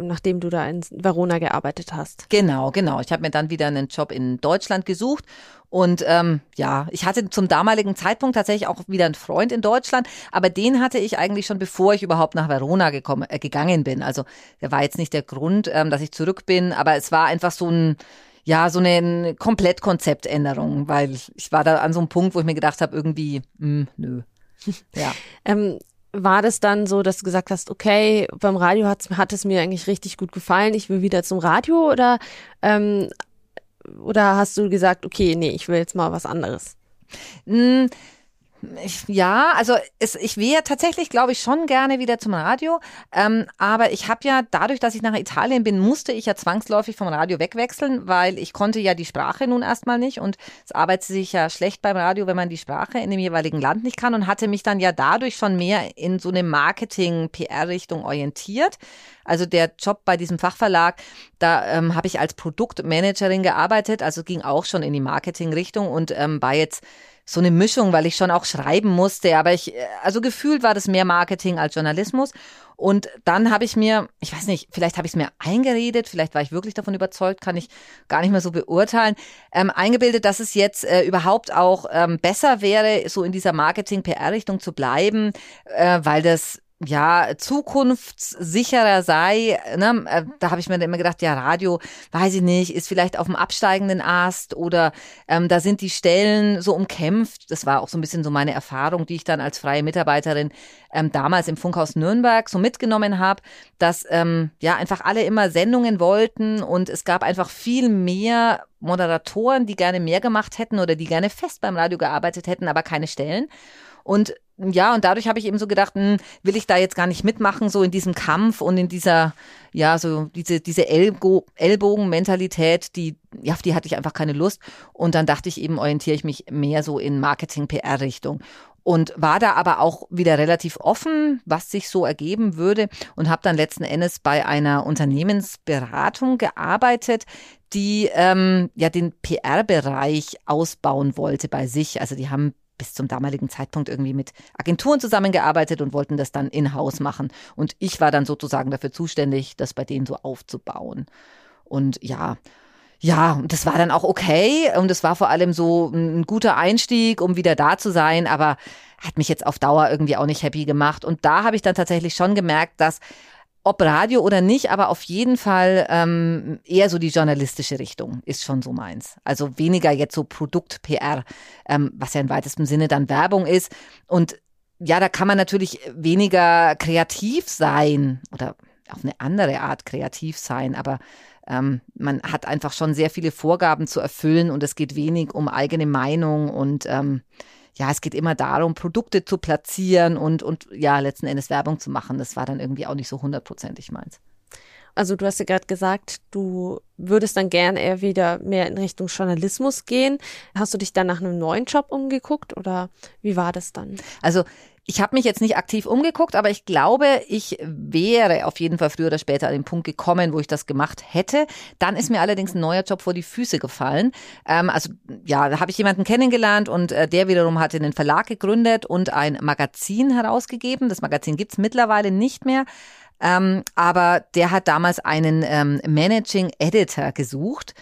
C: nachdem du da in Verona gearbeitet hast.
A: Genau, genau. Ich habe mir dann wieder einen Job in Deutschland gesucht und ähm, ja, ich hatte zum damaligen Zeitpunkt tatsächlich auch wieder einen Freund in Deutschland, aber den hatte ich eigentlich schon bevor ich überhaupt nach Verona gekommen, äh, gegangen bin. Also der war jetzt nicht der Grund, ähm, dass ich zurück bin, aber es war einfach so ein ja, so eine Komplettkonzeptänderung, weil ich war da an so einem Punkt, wo ich mir gedacht habe, irgendwie, mh, hm, nö.
C: Ja. ähm, war das dann so, dass du gesagt hast, okay, beim Radio hat, hat es mir eigentlich richtig gut gefallen, ich will wieder zum Radio oder, ähm, oder hast du gesagt, okay, nee, ich will jetzt mal was anderes?
A: Mm, ja, also es, ich wäre tatsächlich, glaube ich, schon gerne wieder zum Radio. Ähm, aber ich habe ja dadurch, dass ich nach Italien bin, musste ich ja zwangsläufig vom Radio wegwechseln, weil ich konnte ja die Sprache nun erstmal nicht und es arbeitet sich ja schlecht beim Radio, wenn man die Sprache in dem jeweiligen Land nicht kann und hatte mich dann ja dadurch schon mehr in so eine Marketing-PR-Richtung orientiert. Also der Job bei diesem Fachverlag, da ähm, habe ich als Produktmanagerin gearbeitet, also ging auch schon in die Marketing-Richtung und ähm, war jetzt so eine Mischung, weil ich schon auch schreiben musste. Aber ich, also gefühlt war das mehr Marketing als Journalismus. Und dann habe ich mir, ich weiß nicht, vielleicht habe ich es mir eingeredet, vielleicht war ich wirklich davon überzeugt, kann ich gar nicht mehr so beurteilen, ähm, eingebildet, dass es jetzt äh, überhaupt auch ähm, besser wäre, so in dieser Marketing-PR-Richtung zu bleiben, äh, weil das ja, zukunftssicherer sei. Ne? Äh, da habe ich mir dann immer gedacht, ja, Radio, weiß ich nicht, ist vielleicht auf dem absteigenden Ast oder ähm, da sind die Stellen so umkämpft. Das war auch so ein bisschen so meine Erfahrung, die ich dann als freie Mitarbeiterin ähm, damals im Funkhaus Nürnberg so mitgenommen habe, dass ähm, ja einfach alle immer Sendungen wollten und es gab einfach viel mehr Moderatoren, die gerne mehr gemacht hätten oder die gerne fest beim Radio gearbeitet hätten, aber keine Stellen. Und ja, und dadurch habe ich eben so gedacht, hm, will ich da jetzt gar nicht mitmachen, so in diesem Kampf und in dieser, ja, so diese, diese Ellbo Ellbogenmentalität, die, ja, auf die hatte ich einfach keine Lust. Und dann dachte ich eben, orientiere ich mich mehr so in Marketing-PR-Richtung. und war da aber auch wieder relativ offen, was sich so ergeben würde und habe dann letzten Endes bei einer Unternehmensberatung gearbeitet, die ähm, ja den PR-Bereich ausbauen wollte bei sich. Also die haben bis zum damaligen Zeitpunkt irgendwie mit Agenturen zusammengearbeitet und wollten das dann in-house machen. Und ich war dann sozusagen dafür zuständig, das bei denen so aufzubauen. Und ja, ja, und das war dann auch okay und es war vor allem so ein guter Einstieg, um wieder da zu sein, aber hat mich jetzt auf Dauer irgendwie auch nicht happy gemacht. Und da habe ich dann tatsächlich schon gemerkt, dass ob Radio oder nicht, aber auf jeden Fall ähm, eher so die journalistische Richtung ist schon so meins. Also weniger jetzt so Produkt-PR, ähm, was ja im weitesten Sinne dann Werbung ist. Und ja, da kann man natürlich weniger kreativ sein oder auf eine andere Art kreativ sein, aber ähm, man hat einfach schon sehr viele Vorgaben zu erfüllen und es geht wenig um eigene Meinung und ähm, ja, es geht immer darum, Produkte zu platzieren und, und ja, letzten Endes Werbung zu machen. Das war dann irgendwie auch nicht so hundertprozentig meins.
C: Also du hast ja gerade gesagt, du würdest dann gerne eher wieder mehr in Richtung Journalismus gehen. Hast du dich dann nach einem neuen Job umgeguckt oder wie war das dann?
A: Also ich habe mich jetzt nicht aktiv umgeguckt, aber ich glaube, ich wäre auf jeden Fall früher oder später an den Punkt gekommen, wo ich das gemacht hätte. Dann ist mir allerdings ein neuer Job vor die Füße gefallen. Ähm, also ja, da habe ich jemanden kennengelernt und äh, der wiederum hatte einen Verlag gegründet und ein Magazin herausgegeben. Das Magazin gibt's mittlerweile nicht mehr. Ähm, aber der hat damals einen ähm, Managing Editor gesucht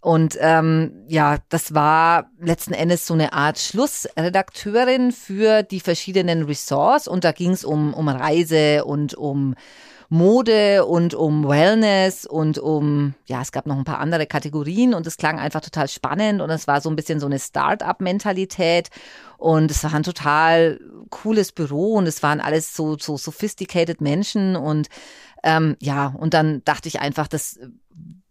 A: und ähm, ja, das war letzten Endes so eine Art Schlussredakteurin für die verschiedenen Ressorts. Und da ging es um, um Reise und um Mode und um Wellness und um, ja, es gab noch ein paar andere Kategorien. Und es klang einfach total spannend. Und es war so ein bisschen so eine Start-up-Mentalität. Und es war ein total cooles Büro. Und es waren alles so, so sophisticated Menschen. Und ähm, ja, und dann dachte ich einfach, das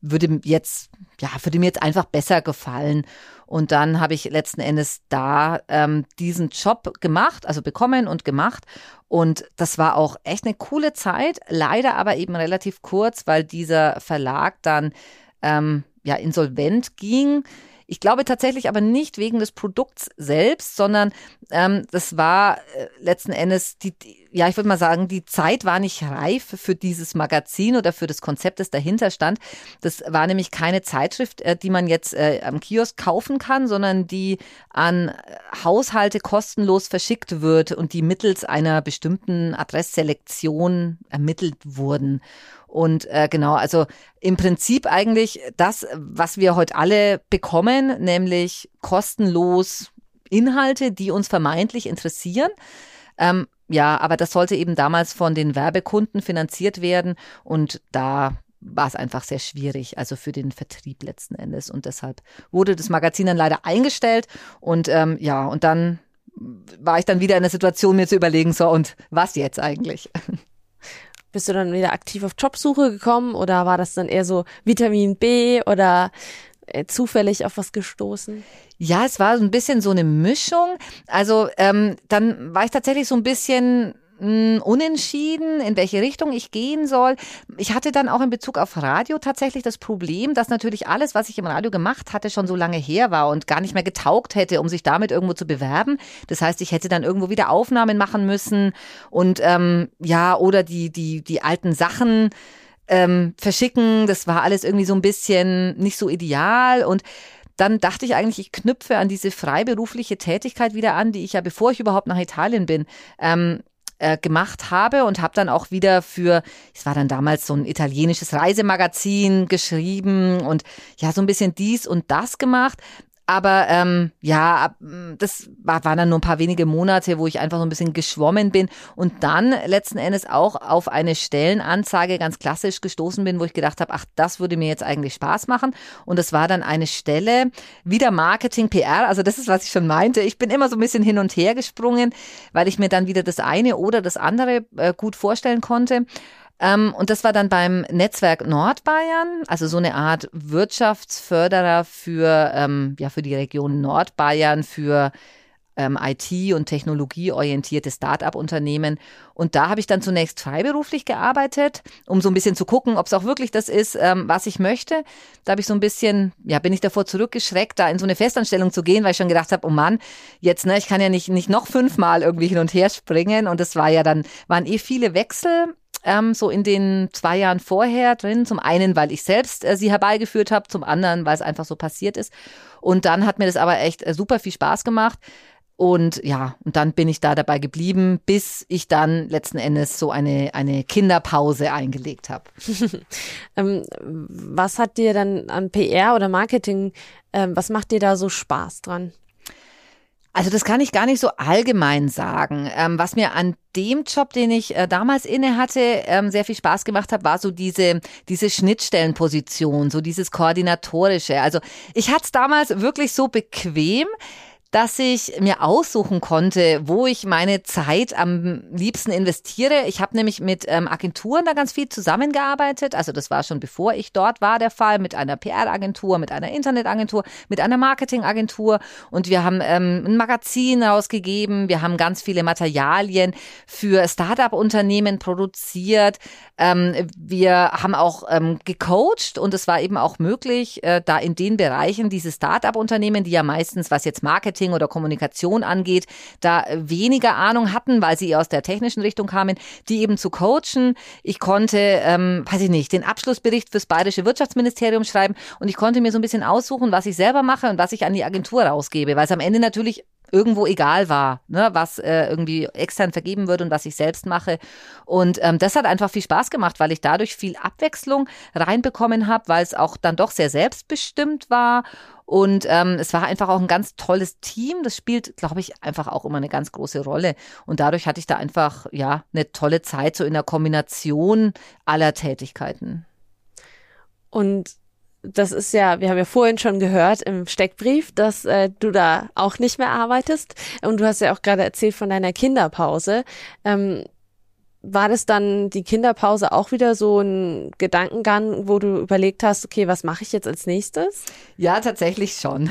A: würde jetzt, ja, würde mir jetzt einfach besser gefallen. Und dann habe ich letzten Endes da ähm, diesen Job gemacht, also bekommen und gemacht. Und das war auch echt eine coole Zeit, leider aber eben relativ kurz, weil dieser Verlag dann ähm, ja insolvent ging. Ich glaube tatsächlich aber nicht wegen des Produkts selbst, sondern ähm, das war äh, letzten Endes die, ja, ich würde mal sagen, die Zeit war nicht reif für dieses Magazin oder für das Konzept, das dahinter stand. Das war nämlich keine Zeitschrift, äh, die man jetzt äh, am Kiosk kaufen kann, sondern die an Haushalte kostenlos verschickt wird und die mittels einer bestimmten Adressselektion ermittelt wurden. Und äh, genau, also im Prinzip eigentlich das, was wir heute alle bekommen, nämlich kostenlos Inhalte, die uns vermeintlich interessieren. Ähm, ja, aber das sollte eben damals von den Werbekunden finanziert werden und da war es einfach sehr schwierig, also für den Vertrieb letzten Endes. Und deshalb wurde das Magazin dann leider eingestellt und ähm, ja, und dann war ich dann wieder in der Situation, mir zu überlegen, so und was jetzt eigentlich?
C: Bist du dann wieder aktiv auf Jobsuche gekommen oder war das dann eher so Vitamin B oder äh, zufällig auf was gestoßen?
A: Ja, es war so ein bisschen so eine Mischung. Also ähm, dann war ich tatsächlich so ein bisschen hm, unentschieden, in welche Richtung ich gehen soll. Ich hatte dann auch in Bezug auf Radio tatsächlich das Problem, dass natürlich alles, was ich im Radio gemacht hatte, schon so lange her war und gar nicht mehr getaugt hätte, um sich damit irgendwo zu bewerben. Das heißt, ich hätte dann irgendwo wieder Aufnahmen machen müssen und ähm, ja, oder die, die, die alten Sachen ähm, verschicken. Das war alles irgendwie so ein bisschen nicht so ideal und dann dachte ich eigentlich, ich knüpfe an diese freiberufliche Tätigkeit wieder an, die ich ja, bevor ich überhaupt nach Italien bin, ähm, äh, gemacht habe und habe dann auch wieder für, es war dann damals so ein italienisches Reisemagazin geschrieben und ja, so ein bisschen dies und das gemacht. Aber ähm, ja, das war, waren dann nur ein paar wenige Monate, wo ich einfach so ein bisschen geschwommen bin und dann letzten Endes auch auf eine Stellenanzeige ganz klassisch gestoßen bin, wo ich gedacht habe, ach, das würde mir jetzt eigentlich Spaß machen. Und es war dann eine Stelle, wieder Marketing, PR, also das ist, was ich schon meinte. Ich bin immer so ein bisschen hin und her gesprungen, weil ich mir dann wieder das eine oder das andere äh, gut vorstellen konnte. Ähm, und das war dann beim Netzwerk Nordbayern, also so eine Art Wirtschaftsförderer für, ähm, ja, für die Region Nordbayern, für ähm, IT- und technologieorientierte Start-up-Unternehmen. Und da habe ich dann zunächst freiberuflich gearbeitet, um so ein bisschen zu gucken, ob es auch wirklich das ist, ähm, was ich möchte. Da habe ich so ein bisschen, ja, bin ich davor zurückgeschreckt, da in so eine Festanstellung zu gehen, weil ich schon gedacht habe, oh Mann, jetzt, ne, ich kann ja nicht, nicht noch fünfmal irgendwie hin und her springen. Und es war ja dann, waren eh viele Wechsel ähm, so in den zwei Jahren vorher drin. Zum einen, weil ich selbst äh, sie herbeigeführt habe, zum anderen, weil es einfach so passiert ist. Und dann hat mir das aber echt äh, super viel Spaß gemacht. Und ja, und dann bin ich da dabei geblieben, bis ich dann letzten Endes so eine, eine Kinderpause eingelegt habe.
C: ähm, was hat dir dann an PR oder Marketing, ähm, was macht dir da so Spaß dran?
A: Also das kann ich gar nicht so allgemein sagen. Ähm, was mir an dem Job, den ich äh, damals inne hatte, ähm, sehr viel Spaß gemacht hat, war so diese diese Schnittstellenposition, so dieses koordinatorische. Also ich hatte es damals wirklich so bequem dass ich mir aussuchen konnte, wo ich meine Zeit am liebsten investiere. Ich habe nämlich mit ähm, Agenturen da ganz viel zusammengearbeitet. Also das war schon bevor ich dort war der Fall, mit einer PR-Agentur, mit einer Internetagentur, mit einer Marketingagentur. Und wir haben ähm, ein Magazin rausgegeben. Wir haben ganz viele Materialien für Startup-Unternehmen produziert. Ähm, wir haben auch ähm, gecoacht und es war eben auch möglich, äh, da in den Bereichen diese Startup-Unternehmen, die ja meistens, was jetzt Marketing Marketing oder Kommunikation angeht, da weniger Ahnung hatten, weil sie aus der technischen Richtung kamen, die eben zu coachen. Ich konnte, ähm, weiß ich nicht, den Abschlussbericht fürs Bayerische Wirtschaftsministerium schreiben und ich konnte mir so ein bisschen aussuchen, was ich selber mache und was ich an die Agentur rausgebe, weil es am Ende natürlich irgendwo egal war, ne, was äh, irgendwie extern vergeben wird und was ich selbst mache. Und ähm, das hat einfach viel Spaß gemacht, weil ich dadurch viel Abwechslung reinbekommen habe, weil es auch dann doch sehr selbstbestimmt war und ähm, es war einfach auch ein ganz tolles Team. Das spielt, glaube ich, einfach auch immer eine ganz große Rolle. Und dadurch hatte ich da einfach, ja, eine tolle Zeit so in der Kombination aller Tätigkeiten.
C: Und das ist ja, wir haben ja vorhin schon gehört im Steckbrief, dass äh, du da auch nicht mehr arbeitest. Und du hast ja auch gerade erzählt von deiner Kinderpause. Ähm, war das dann die Kinderpause auch wieder so ein Gedankengang, wo du überlegt hast, okay, was mache ich jetzt als nächstes?
A: Ja, tatsächlich schon.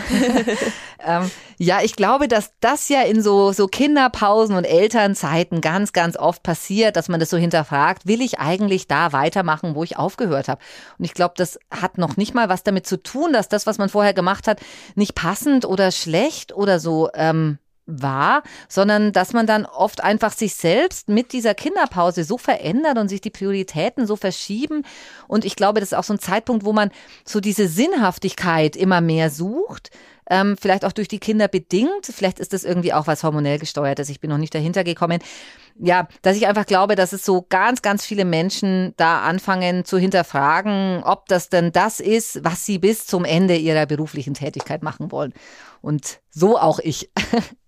A: ähm, ja, ich glaube, dass das ja in so, so Kinderpausen und Elternzeiten ganz, ganz oft passiert, dass man das so hinterfragt, will ich eigentlich da weitermachen, wo ich aufgehört habe? Und ich glaube, das hat noch nicht mal was damit zu tun, dass das, was man vorher gemacht hat, nicht passend oder schlecht oder so ähm, war, sondern dass man dann oft einfach sich selbst mit dieser Kinderpause so verändert und sich die Prioritäten so verschieben. Und ich glaube, das ist auch so ein Zeitpunkt, wo man so diese Sinnhaftigkeit immer mehr sucht. Ähm, vielleicht auch durch die Kinder bedingt. Vielleicht ist das irgendwie auch was hormonell gesteuertes. Ich bin noch nicht dahinter gekommen. Ja, dass ich einfach glaube, dass es so ganz, ganz viele Menschen da anfangen zu hinterfragen, ob das denn das ist, was sie bis zum Ende ihrer beruflichen Tätigkeit machen wollen. Und so auch ich.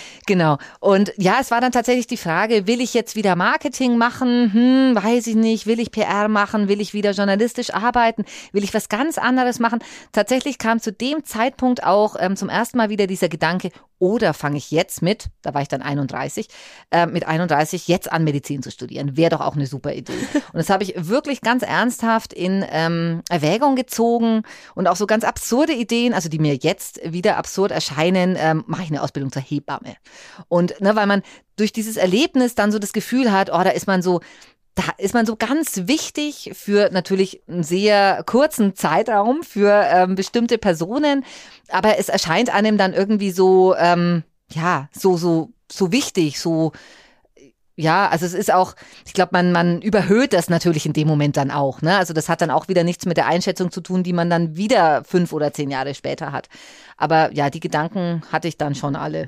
A: Genau. Und ja, es war dann tatsächlich die Frage, will ich jetzt wieder Marketing machen? Hm, weiß ich nicht. Will ich PR machen? Will ich wieder journalistisch arbeiten? Will ich was ganz anderes machen? Tatsächlich kam zu dem Zeitpunkt auch ähm, zum ersten Mal wieder dieser Gedanke, oder fange ich jetzt mit, da war ich dann 31, äh, mit 31 jetzt an Medizin zu studieren. Wäre doch auch eine super Idee. Und das habe ich wirklich ganz ernsthaft in ähm, Erwägung gezogen und auch so ganz absurde Ideen, also die mir jetzt wieder absurd erscheinen, ähm, mache ich eine Ausbildung zur Hebamme. Und ne, weil man durch dieses Erlebnis dann so das Gefühl hat, oh, da ist man so da ist man so ganz wichtig für natürlich einen sehr kurzen Zeitraum für ähm, bestimmte Personen, aber es erscheint einem dann irgendwie so, ähm, ja, so, so, so wichtig, so, ja, also es ist auch, ich glaube, man, man überhöht das natürlich in dem Moment dann auch. Ne? Also das hat dann auch wieder nichts mit der Einschätzung zu tun, die man dann wieder fünf oder zehn Jahre später hat. Aber ja, die Gedanken hatte ich dann schon alle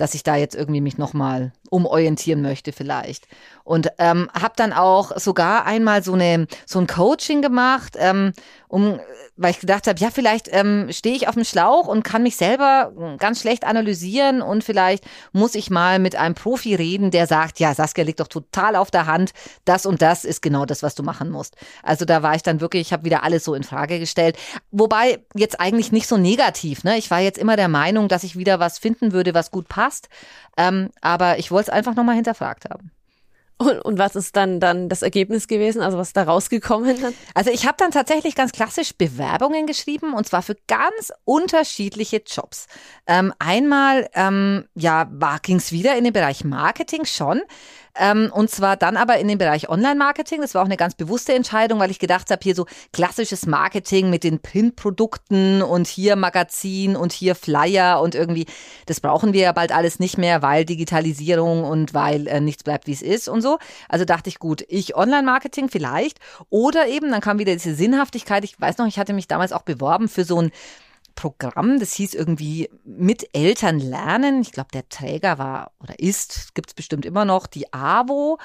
A: dass ich da jetzt irgendwie mich nochmal umorientieren möchte vielleicht. Und ähm, habe dann auch sogar einmal so eine so ein Coaching gemacht, ähm, um weil ich gedacht habe, ja, vielleicht ähm, stehe ich auf dem Schlauch und kann mich selber ganz schlecht analysieren und vielleicht muss ich mal mit einem Profi reden, der sagt, ja, Saskia liegt doch total auf der Hand, das und das ist genau das, was du machen musst. Also da war ich dann wirklich, ich habe wieder alles so in Frage gestellt, wobei jetzt eigentlich nicht so negativ. Ne? Ich war jetzt immer der Meinung, dass ich wieder was finden würde, was gut passt, ähm, aber ich wollte es einfach nochmal hinterfragt haben.
C: Und, und was ist dann dann das Ergebnis gewesen? Also was ist da rausgekommen? Dann?
A: Also ich habe dann tatsächlich ganz klassisch Bewerbungen geschrieben und zwar für ganz unterschiedliche Jobs. Ähm, einmal ähm, ja ging es wieder in den Bereich Marketing schon. Ähm, und zwar dann aber in den Bereich Online-Marketing. Das war auch eine ganz bewusste Entscheidung, weil ich gedacht habe, hier so klassisches Marketing mit den Printprodukten und hier Magazin und hier Flyer und irgendwie, das brauchen wir ja bald alles nicht mehr, weil Digitalisierung und weil äh, nichts bleibt, wie es ist und so. Also dachte ich, gut, ich Online-Marketing vielleicht. Oder eben, dann kam wieder diese Sinnhaftigkeit. Ich weiß noch, ich hatte mich damals auch beworben für so ein Programm, das hieß irgendwie mit Eltern lernen. Ich glaube, der Träger war oder ist, gibt es bestimmt immer noch, die AWO.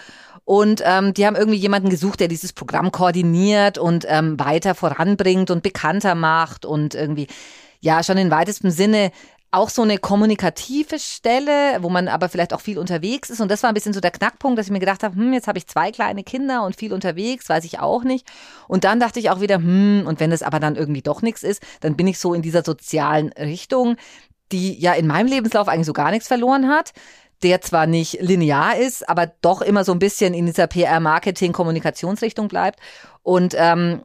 A: Und ähm, die haben irgendwie jemanden gesucht, der dieses Programm koordiniert und ähm, weiter voranbringt und bekannter macht und irgendwie ja schon in weitestem Sinne auch so eine kommunikative Stelle, wo man aber vielleicht auch viel unterwegs ist. Und das war ein bisschen so der Knackpunkt, dass ich mir gedacht habe, hm, jetzt habe ich zwei kleine Kinder und viel unterwegs, weiß ich auch nicht. Und dann dachte ich auch wieder, hm, und wenn es aber dann irgendwie doch nichts ist, dann bin ich so in dieser sozialen Richtung, die ja in meinem Lebenslauf eigentlich so gar nichts verloren hat der zwar nicht linear ist, aber doch immer so ein bisschen in dieser PR-Marketing-Kommunikationsrichtung bleibt. Und ähm,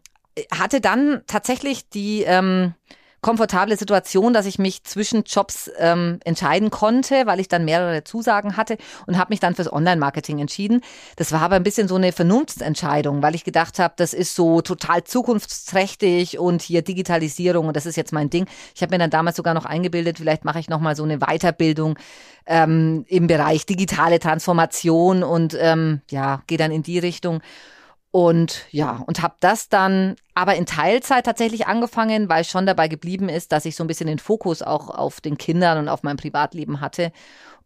A: hatte dann tatsächlich die ähm, komfortable Situation, dass ich mich zwischen Jobs ähm, entscheiden konnte, weil ich dann mehrere Zusagen hatte und habe mich dann fürs Online-Marketing entschieden. Das war aber ein bisschen so eine Vernunftsentscheidung, weil ich gedacht habe, das ist so total zukunftsträchtig und hier Digitalisierung und das ist jetzt mein Ding. Ich habe mir dann damals sogar noch eingebildet, vielleicht mache ich noch mal so eine Weiterbildung ähm, im Bereich digitale Transformation und ähm, ja, gehe dann in die Richtung. Und ja, und habe das dann aber in Teilzeit tatsächlich angefangen, weil schon dabei geblieben ist, dass ich so ein bisschen den Fokus auch auf den Kindern und auf mein Privatleben hatte.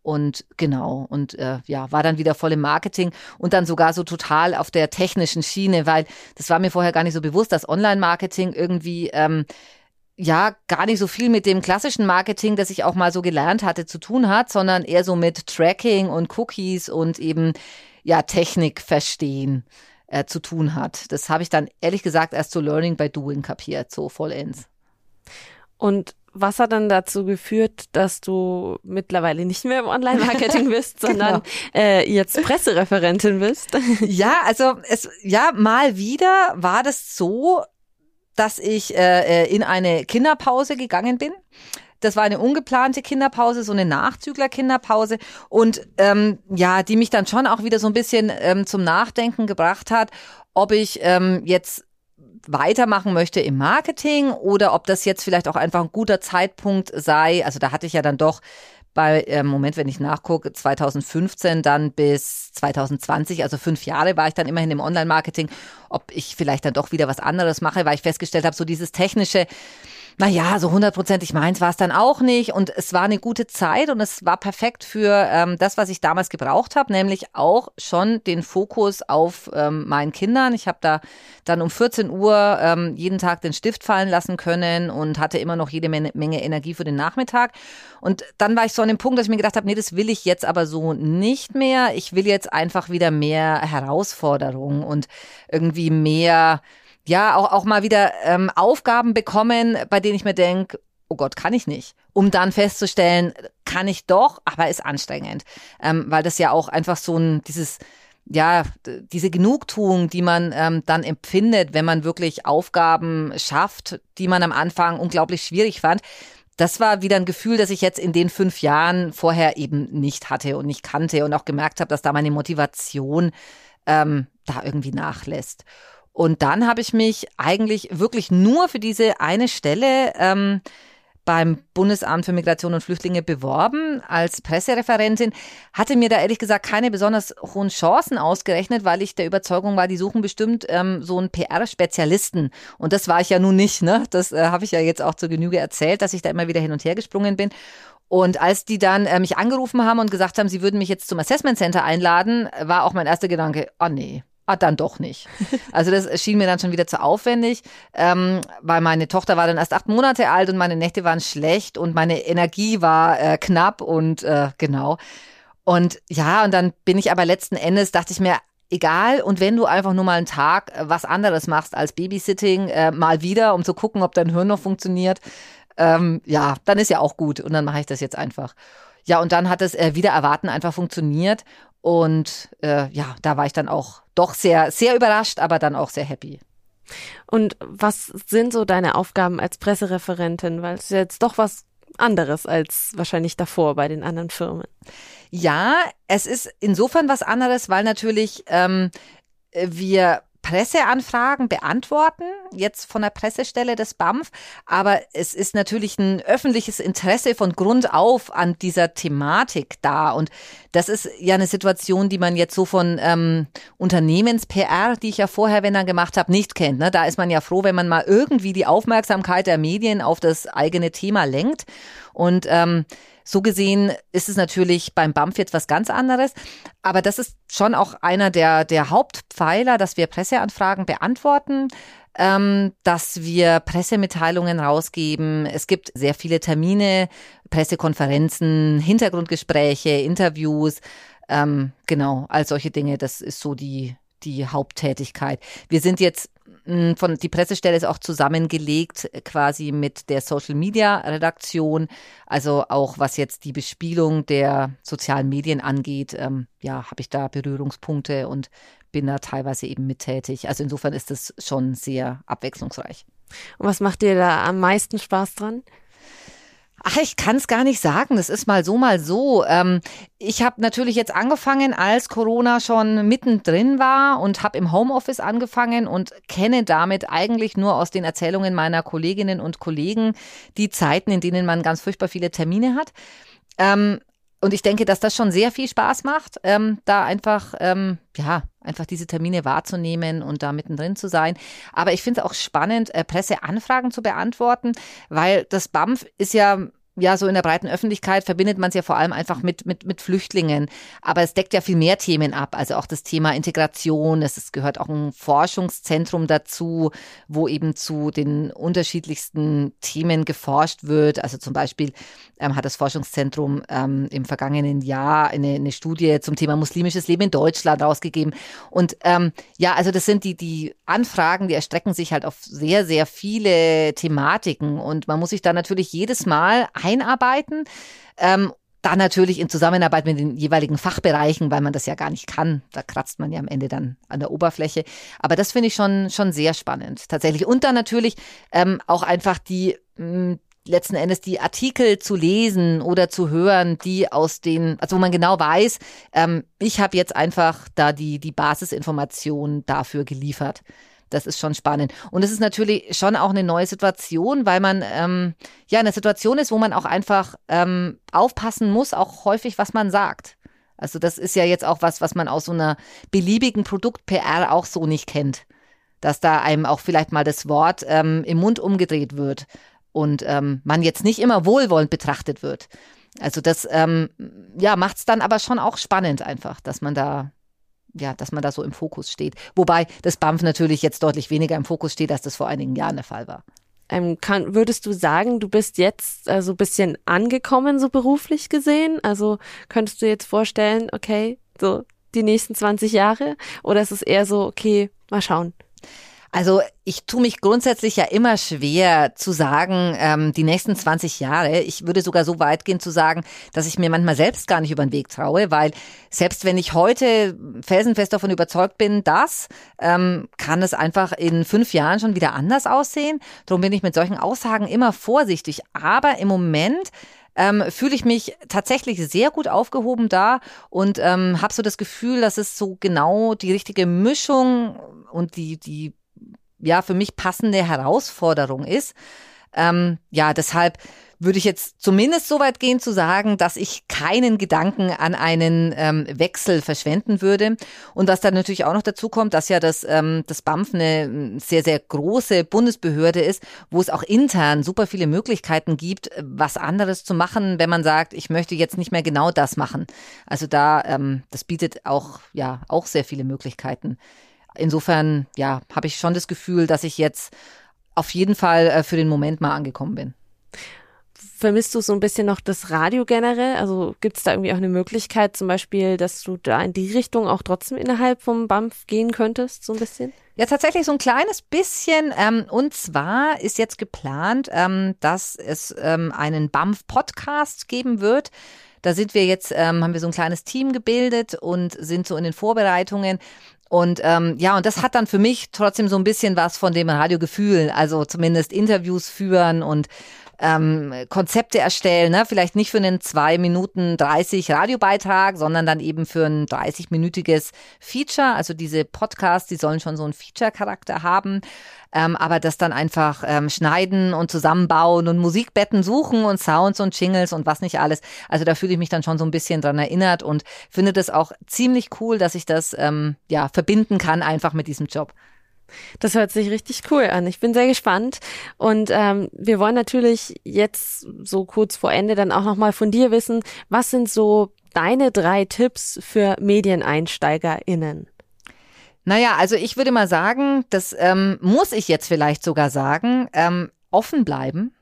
A: Und genau, und äh, ja, war dann wieder voll im Marketing und dann sogar so total auf der technischen Schiene, weil das war mir vorher gar nicht so bewusst, dass Online-Marketing irgendwie ähm, ja gar nicht so viel mit dem klassischen Marketing, das ich auch mal so gelernt hatte, zu tun hat, sondern eher so mit Tracking und Cookies und eben ja Technik verstehen äh, zu tun hat. Das habe ich dann ehrlich gesagt erst so Learning by Doing kapiert, so vollends.
C: Und was hat dann dazu geführt, dass du mittlerweile nicht mehr im Online-Marketing bist, sondern genau. äh, jetzt Pressereferentin bist?
A: ja, also es ja mal wieder war das so, dass ich äh, äh in eine Kinderpause gegangen bin das war eine ungeplante Kinderpause, so eine Nachzügler-Kinderpause und ähm, ja, die mich dann schon auch wieder so ein bisschen ähm, zum Nachdenken gebracht hat, ob ich ähm, jetzt weitermachen möchte im Marketing oder ob das jetzt vielleicht auch einfach ein guter Zeitpunkt sei. Also da hatte ich ja dann doch bei, äh, Moment, wenn ich nachgucke, 2015 dann bis 2020, also fünf Jahre war ich dann immerhin im Online-Marketing, ob ich vielleicht dann doch wieder was anderes mache, weil ich festgestellt habe, so dieses technische, naja, so hundertprozentig meins war es dann auch nicht. Und es war eine gute Zeit und es war perfekt für ähm, das, was ich damals gebraucht habe, nämlich auch schon den Fokus auf ähm, meinen Kindern. Ich habe da dann um 14 Uhr ähm, jeden Tag den Stift fallen lassen können und hatte immer noch jede Menge, Menge Energie für den Nachmittag. Und dann war ich so an dem Punkt, dass ich mir gedacht habe, nee, das will ich jetzt aber so nicht mehr. Ich will jetzt einfach wieder mehr Herausforderungen und irgendwie mehr ja, auch, auch mal wieder ähm, Aufgaben bekommen, bei denen ich mir denke, oh Gott, kann ich nicht. Um dann festzustellen, kann ich doch, aber ist anstrengend. Ähm, weil das ja auch einfach so ein, dieses, ja, diese Genugtuung, die man ähm, dann empfindet, wenn man wirklich Aufgaben schafft, die man am Anfang unglaublich schwierig fand. Das war wieder ein Gefühl, das ich jetzt in den fünf Jahren vorher eben nicht hatte und nicht kannte und auch gemerkt habe, dass da meine Motivation ähm, da irgendwie nachlässt. Und dann habe ich mich eigentlich wirklich nur für diese eine Stelle ähm, beim Bundesamt für Migration und Flüchtlinge beworben als Pressereferentin, hatte mir da ehrlich gesagt keine besonders hohen Chancen ausgerechnet, weil ich der Überzeugung war, die suchen bestimmt ähm, so einen PR-Spezialisten. Und das war ich ja nun nicht. Ne? Das äh, habe ich ja jetzt auch zur Genüge erzählt, dass ich da immer wieder hin und her gesprungen bin. Und als die dann äh, mich angerufen haben und gesagt haben, sie würden mich jetzt zum Assessment Center einladen, war auch mein erster Gedanke, oh nee, Ah, dann doch nicht. Also das schien mir dann schon wieder zu aufwendig, ähm, weil meine Tochter war dann erst acht Monate alt und meine Nächte waren schlecht und meine Energie war äh, knapp und äh, genau. Und ja, und dann bin ich aber letzten Endes, dachte ich mir, egal. Und wenn du einfach nur mal einen Tag äh, was anderes machst als Babysitting, äh, mal wieder, um zu gucken, ob dein Hirn noch funktioniert, ähm, ja, dann ist ja auch gut. Und dann mache ich das jetzt einfach. Ja, und dann hat es äh, wieder erwarten einfach funktioniert. Und äh, ja, da war ich dann auch doch sehr, sehr überrascht, aber dann auch sehr happy.
C: Und was sind so deine Aufgaben als Pressereferentin? Weil es ist jetzt doch was anderes als wahrscheinlich davor bei den anderen Firmen.
A: Ja, es ist insofern was anderes, weil natürlich ähm, wir Presseanfragen beantworten, jetzt von der Pressestelle des BAMF. Aber es ist natürlich ein öffentliches Interesse von Grund auf an dieser Thematik da. Und das ist ja eine Situation, die man jetzt so von ähm, Unternehmens-PR, die ich ja vorher, wenn dann gemacht habe, nicht kennt. Ne? Da ist man ja froh, wenn man mal irgendwie die Aufmerksamkeit der Medien auf das eigene Thema lenkt. Und ähm, so gesehen ist es natürlich beim BAMF jetzt was ganz anderes. Aber das ist schon auch einer der, der Hauptpfeiler, dass wir Presseanfragen beantworten ähm, dass wir Pressemitteilungen rausgeben. Es gibt sehr viele Termine, Pressekonferenzen, Hintergrundgespräche, Interviews. Ähm, genau, all solche Dinge. Das ist so die, die Haupttätigkeit. Wir sind jetzt von die Pressestelle ist auch zusammengelegt äh, quasi mit der Social Media Redaktion, also auch was jetzt die Bespielung der sozialen Medien angeht, ähm, ja, habe ich da Berührungspunkte und bin da teilweise eben mittätig. Also insofern ist es schon sehr abwechslungsreich.
C: Und was macht dir da am meisten Spaß dran?
A: Ach, ich kann es gar nicht sagen. Das ist mal so, mal so. Ähm, ich habe natürlich jetzt angefangen, als Corona schon mittendrin war und habe im Homeoffice angefangen und kenne damit eigentlich nur aus den Erzählungen meiner Kolleginnen und Kollegen die Zeiten, in denen man ganz furchtbar viele Termine hat. Ähm, und ich denke, dass das schon sehr viel Spaß macht, ähm, da einfach, ähm, ja, einfach diese Termine wahrzunehmen und da mittendrin zu sein. Aber ich finde es auch spannend, äh, Presseanfragen zu beantworten, weil das BAMF ist ja ja, so in der breiten Öffentlichkeit verbindet man es ja vor allem einfach mit, mit, mit Flüchtlingen. Aber es deckt ja viel mehr Themen ab. Also auch das Thema Integration. Es, es gehört auch ein Forschungszentrum dazu, wo eben zu den unterschiedlichsten Themen geforscht wird. Also zum Beispiel ähm, hat das Forschungszentrum ähm, im vergangenen Jahr eine, eine Studie zum Thema muslimisches Leben in Deutschland rausgegeben. Und ähm, ja, also das sind die, die Anfragen, die erstrecken sich halt auf sehr, sehr viele Thematiken. Und man muss sich da natürlich jedes Mal einarbeiten. Ähm, dann natürlich in Zusammenarbeit mit den jeweiligen Fachbereichen, weil man das ja gar nicht kann. Da kratzt man ja am Ende dann an der Oberfläche. Aber das finde ich schon, schon sehr spannend tatsächlich. Und dann natürlich ähm, auch einfach die mh, hm, letzten Endes die Artikel zu lesen oder zu hören, die aus den, also wo man genau weiß, ähm, ich habe jetzt einfach da die, die Basisinformation dafür geliefert. Das ist schon spannend. Und es ist natürlich schon auch eine neue Situation, weil man ähm, ja in einer Situation ist, wo man auch einfach ähm, aufpassen muss, auch häufig, was man sagt. Also das ist ja jetzt auch was, was man aus so einer beliebigen Produkt-PR auch so nicht kennt. Dass da einem auch vielleicht mal das Wort ähm, im Mund umgedreht wird und ähm, man jetzt nicht immer wohlwollend betrachtet wird. Also das ähm, ja macht es dann aber schon auch spannend einfach, dass man da ja, dass man da so im Fokus steht. Wobei das BAMF natürlich jetzt deutlich weniger im Fokus steht, als das vor einigen Jahren der Fall war.
C: Ähm, kann, würdest du sagen, du bist jetzt so ein bisschen angekommen, so beruflich gesehen? Also könntest du jetzt vorstellen, okay, so die nächsten 20 Jahre? Oder ist es eher so, okay, mal schauen?
A: Also ich tue mich grundsätzlich ja immer schwer zu sagen, ähm, die nächsten 20 Jahre. Ich würde sogar so weit gehen zu sagen, dass ich mir manchmal selbst gar nicht über den Weg traue, weil selbst wenn ich heute felsenfest davon überzeugt bin, dass, ähm, kann es einfach in fünf Jahren schon wieder anders aussehen. Darum bin ich mit solchen Aussagen immer vorsichtig. Aber im Moment ähm, fühle ich mich tatsächlich sehr gut aufgehoben da und ähm, habe so das Gefühl, dass es so genau die richtige Mischung und die, die ja für mich passende Herausforderung ist. Ähm, ja, deshalb würde ich jetzt zumindest so weit gehen zu sagen, dass ich keinen Gedanken an einen ähm, Wechsel verschwenden würde. Und was dann natürlich auch noch dazu kommt, dass ja das, ähm, das BAMF eine sehr, sehr große Bundesbehörde ist, wo es auch intern super viele Möglichkeiten gibt, was anderes zu machen, wenn man sagt, ich möchte jetzt nicht mehr genau das machen. Also da, ähm, das bietet auch, ja, auch sehr viele Möglichkeiten insofern, ja, habe ich schon das Gefühl, dass ich jetzt auf jeden Fall äh, für den Moment mal angekommen bin.
C: Vermisst du so ein bisschen noch das Radio generell? Also gibt es da irgendwie auch eine Möglichkeit, zum Beispiel, dass du da in die Richtung auch trotzdem innerhalb vom BAMF gehen könntest, so ein bisschen?
A: Ja, tatsächlich so ein kleines bisschen. Ähm, und zwar ist jetzt geplant, ähm, dass es ähm, einen BAMF-Podcast geben wird Da sind wir jetzt, ähm, haben wir so ein kleines Team gebildet und sind so in den Vorbereitungen. Und ähm, ja, und das hat dann für mich trotzdem so ein bisschen was von dem Radiogefühl, also zumindest Interviews führen und ähm, Konzepte erstellen, ne? vielleicht nicht für einen 2 Minuten 30 Radiobeitrag, sondern dann eben für ein 30-minütiges Feature. Also diese Podcasts, die sollen schon so einen Feature-Charakter haben, ähm, aber das dann einfach ähm, schneiden und zusammenbauen und Musikbetten suchen und Sounds und Jingles und was nicht alles. Also da fühle ich mich dann schon so ein bisschen dran erinnert und finde das auch ziemlich cool, dass ich das ähm, ja verbinden kann einfach mit diesem Job.
C: Das hört sich richtig cool an. Ich bin sehr gespannt. Und ähm, wir wollen natürlich jetzt so kurz vor Ende dann auch nochmal von dir wissen, was sind so deine drei Tipps für MedieneinsteigerInnen?
A: Naja, also ich würde mal sagen, das ähm, muss ich jetzt vielleicht sogar sagen, ähm, offen bleiben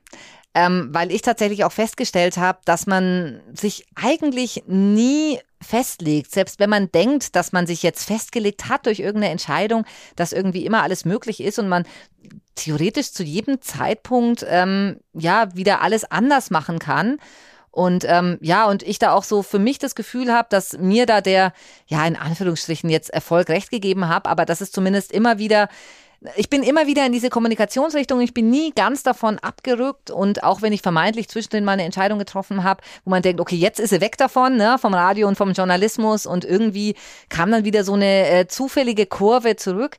A: ähm, weil ich tatsächlich auch festgestellt habe, dass man sich eigentlich nie festlegt, selbst wenn man denkt, dass man sich jetzt festgelegt hat durch irgendeine Entscheidung, dass irgendwie immer alles möglich ist und man theoretisch zu jedem Zeitpunkt ähm, ja wieder alles anders machen kann. Und ähm, ja, und ich da auch so für mich das Gefühl habe, dass mir da der, ja, in Anführungsstrichen jetzt Erfolg recht gegeben habe, aber dass es zumindest immer wieder ich bin immer wieder in diese Kommunikationsrichtung, ich bin nie ganz davon abgerückt und auch wenn ich vermeintlich zwischendrin mal eine Entscheidung getroffen habe, wo man denkt, okay, jetzt ist sie weg davon, ne, vom Radio und vom Journalismus und irgendwie kam dann wieder so eine äh, zufällige Kurve zurück.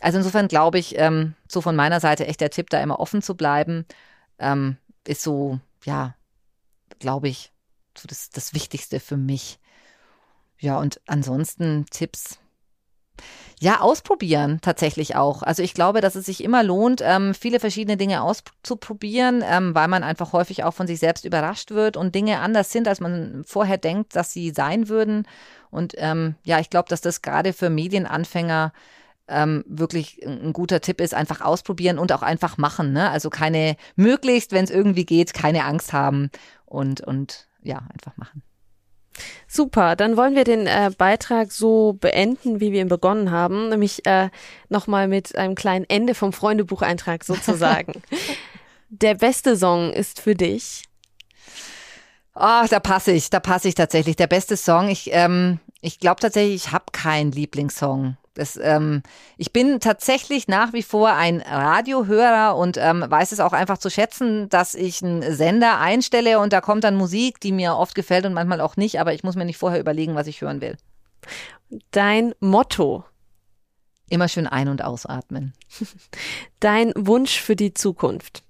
A: Also insofern glaube ich, ähm, so von meiner Seite echt der Tipp, da immer offen zu bleiben, ähm, ist so, ja, glaube ich, so das, das Wichtigste für mich. Ja, und ansonsten Tipps, ja, ausprobieren tatsächlich auch. Also ich glaube, dass es sich immer lohnt, ähm, viele verschiedene Dinge auszuprobieren, ähm, weil man einfach häufig auch von sich selbst überrascht wird und Dinge anders sind, als man vorher denkt, dass sie sein würden. Und ähm, ja, ich glaube, dass das gerade für Medienanfänger ähm, wirklich ein guter Tipp ist, einfach ausprobieren und auch einfach machen. Ne? Also keine, möglichst, wenn es irgendwie geht, keine Angst haben und, und ja, einfach machen.
C: Super, dann wollen wir den äh, Beitrag so beenden, wie wir ihn begonnen haben, nämlich äh, nochmal mit einem kleinen Ende vom Freundebucheintrag sozusagen. Der beste Song ist für dich.
A: Ah, oh, da passe ich, da passe ich tatsächlich. Der beste Song, ich, ähm, ich glaube tatsächlich, ich habe keinen Lieblingssong. Das, ähm, ich bin tatsächlich nach wie vor ein Radiohörer und ähm, weiß es auch einfach zu schätzen, dass ich einen Sender einstelle und da kommt dann Musik, die mir oft gefällt und manchmal auch nicht, aber ich muss mir nicht vorher überlegen, was ich hören will.
C: Dein Motto?
A: Immer schön ein- und ausatmen.
C: Dein Wunsch für die Zukunft?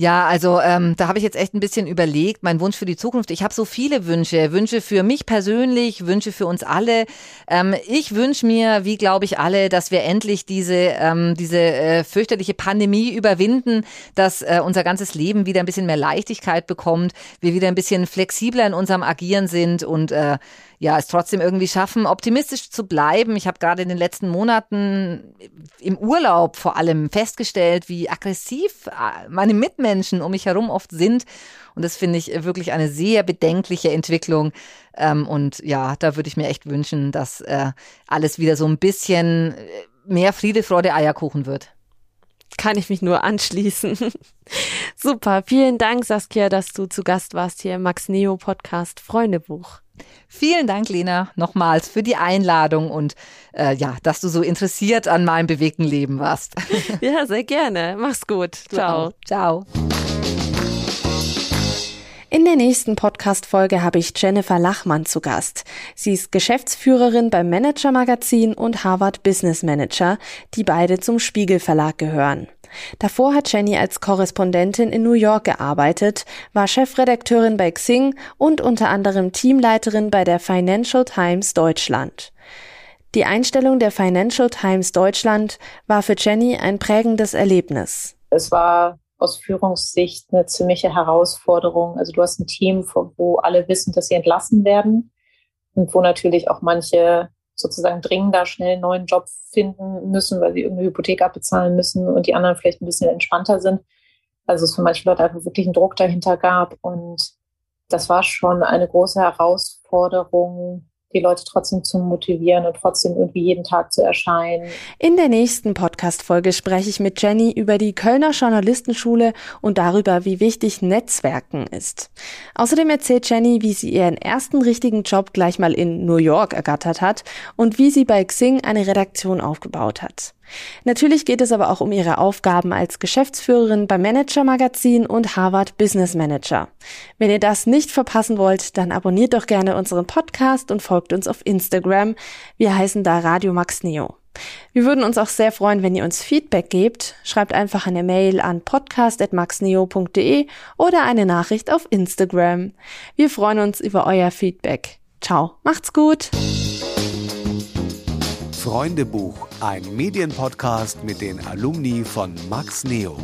A: Ja, also ähm, da habe ich jetzt echt ein bisschen überlegt, mein Wunsch für die Zukunft. Ich habe so viele Wünsche, Wünsche für mich persönlich, Wünsche für uns alle. Ähm, ich wünsche mir, wie glaube ich alle, dass wir endlich diese ähm, diese äh, fürchterliche Pandemie überwinden, dass äh, unser ganzes Leben wieder ein bisschen mehr Leichtigkeit bekommt, wir wieder ein bisschen flexibler in unserem Agieren sind und äh, ja, es trotzdem irgendwie schaffen, optimistisch zu bleiben. Ich habe gerade in den letzten Monaten im Urlaub vor allem festgestellt, wie aggressiv äh, meine Mitmenschen um mich herum oft sind. Und das finde ich wirklich eine sehr bedenkliche Entwicklung. Ähm, und ja, da würde ich mir echt wünschen, dass äh, alles wieder so ein bisschen äh, mehr Friede, Freude, Eierkuchen wird
C: kann ich mich nur anschließen. Super, vielen Dank, Saskia, dass du zu Gast warst hier im Max Neo Podcast Freundebuch.
A: Vielen Dank, Lena, nochmals für die Einladung und äh, ja, dass du so interessiert an meinem bewegten Leben warst.
C: Ja, sehr gerne. Mach's gut. Ciao.
A: Ciao.
C: In der nächsten Podcast-Folge habe ich Jennifer Lachmann zu Gast. Sie ist Geschäftsführerin beim Manager Magazin und Harvard Business Manager, die beide zum Spiegel Verlag gehören. Davor hat Jenny als Korrespondentin in New York gearbeitet, war Chefredakteurin bei Xing und unter anderem Teamleiterin bei der Financial Times Deutschland. Die Einstellung der Financial Times Deutschland war für Jenny ein prägendes Erlebnis.
D: Es war aus Führungssicht eine ziemliche Herausforderung. Also du hast ein Team, wo alle wissen, dass sie entlassen werden und wo natürlich auch manche sozusagen dringender schnell einen neuen Job finden müssen, weil sie irgendeine Hypothek abbezahlen müssen und die anderen vielleicht ein bisschen entspannter sind. Also es für manche Leute einfach wirklich einen Druck dahinter gab und das war schon eine große Herausforderung, die Leute trotzdem zu motivieren und trotzdem irgendwie jeden Tag zu erscheinen.
E: In der nächsten Podcast-Folge spreche ich mit Jenny über die Kölner Journalistenschule und darüber, wie wichtig Netzwerken ist. Außerdem erzählt Jenny, wie sie ihren ersten richtigen Job gleich mal in New York ergattert hat und wie sie bei Xing eine Redaktion aufgebaut hat. Natürlich geht es aber auch um ihre Aufgaben als Geschäftsführerin beim Manager Magazin und Harvard Business Manager. Wenn ihr das nicht verpassen wollt, dann abonniert doch gerne unseren Podcast und folgt uns auf Instagram. Wir heißen da Radio Max Neo. Wir würden uns auch sehr freuen, wenn ihr uns Feedback gebt. Schreibt einfach eine Mail an podcast.maxneo.de oder eine Nachricht auf Instagram. Wir freuen uns über euer Feedback. Ciao, macht's gut!
B: Freundebuch, ein Medienpodcast mit den Alumni von Max Neo.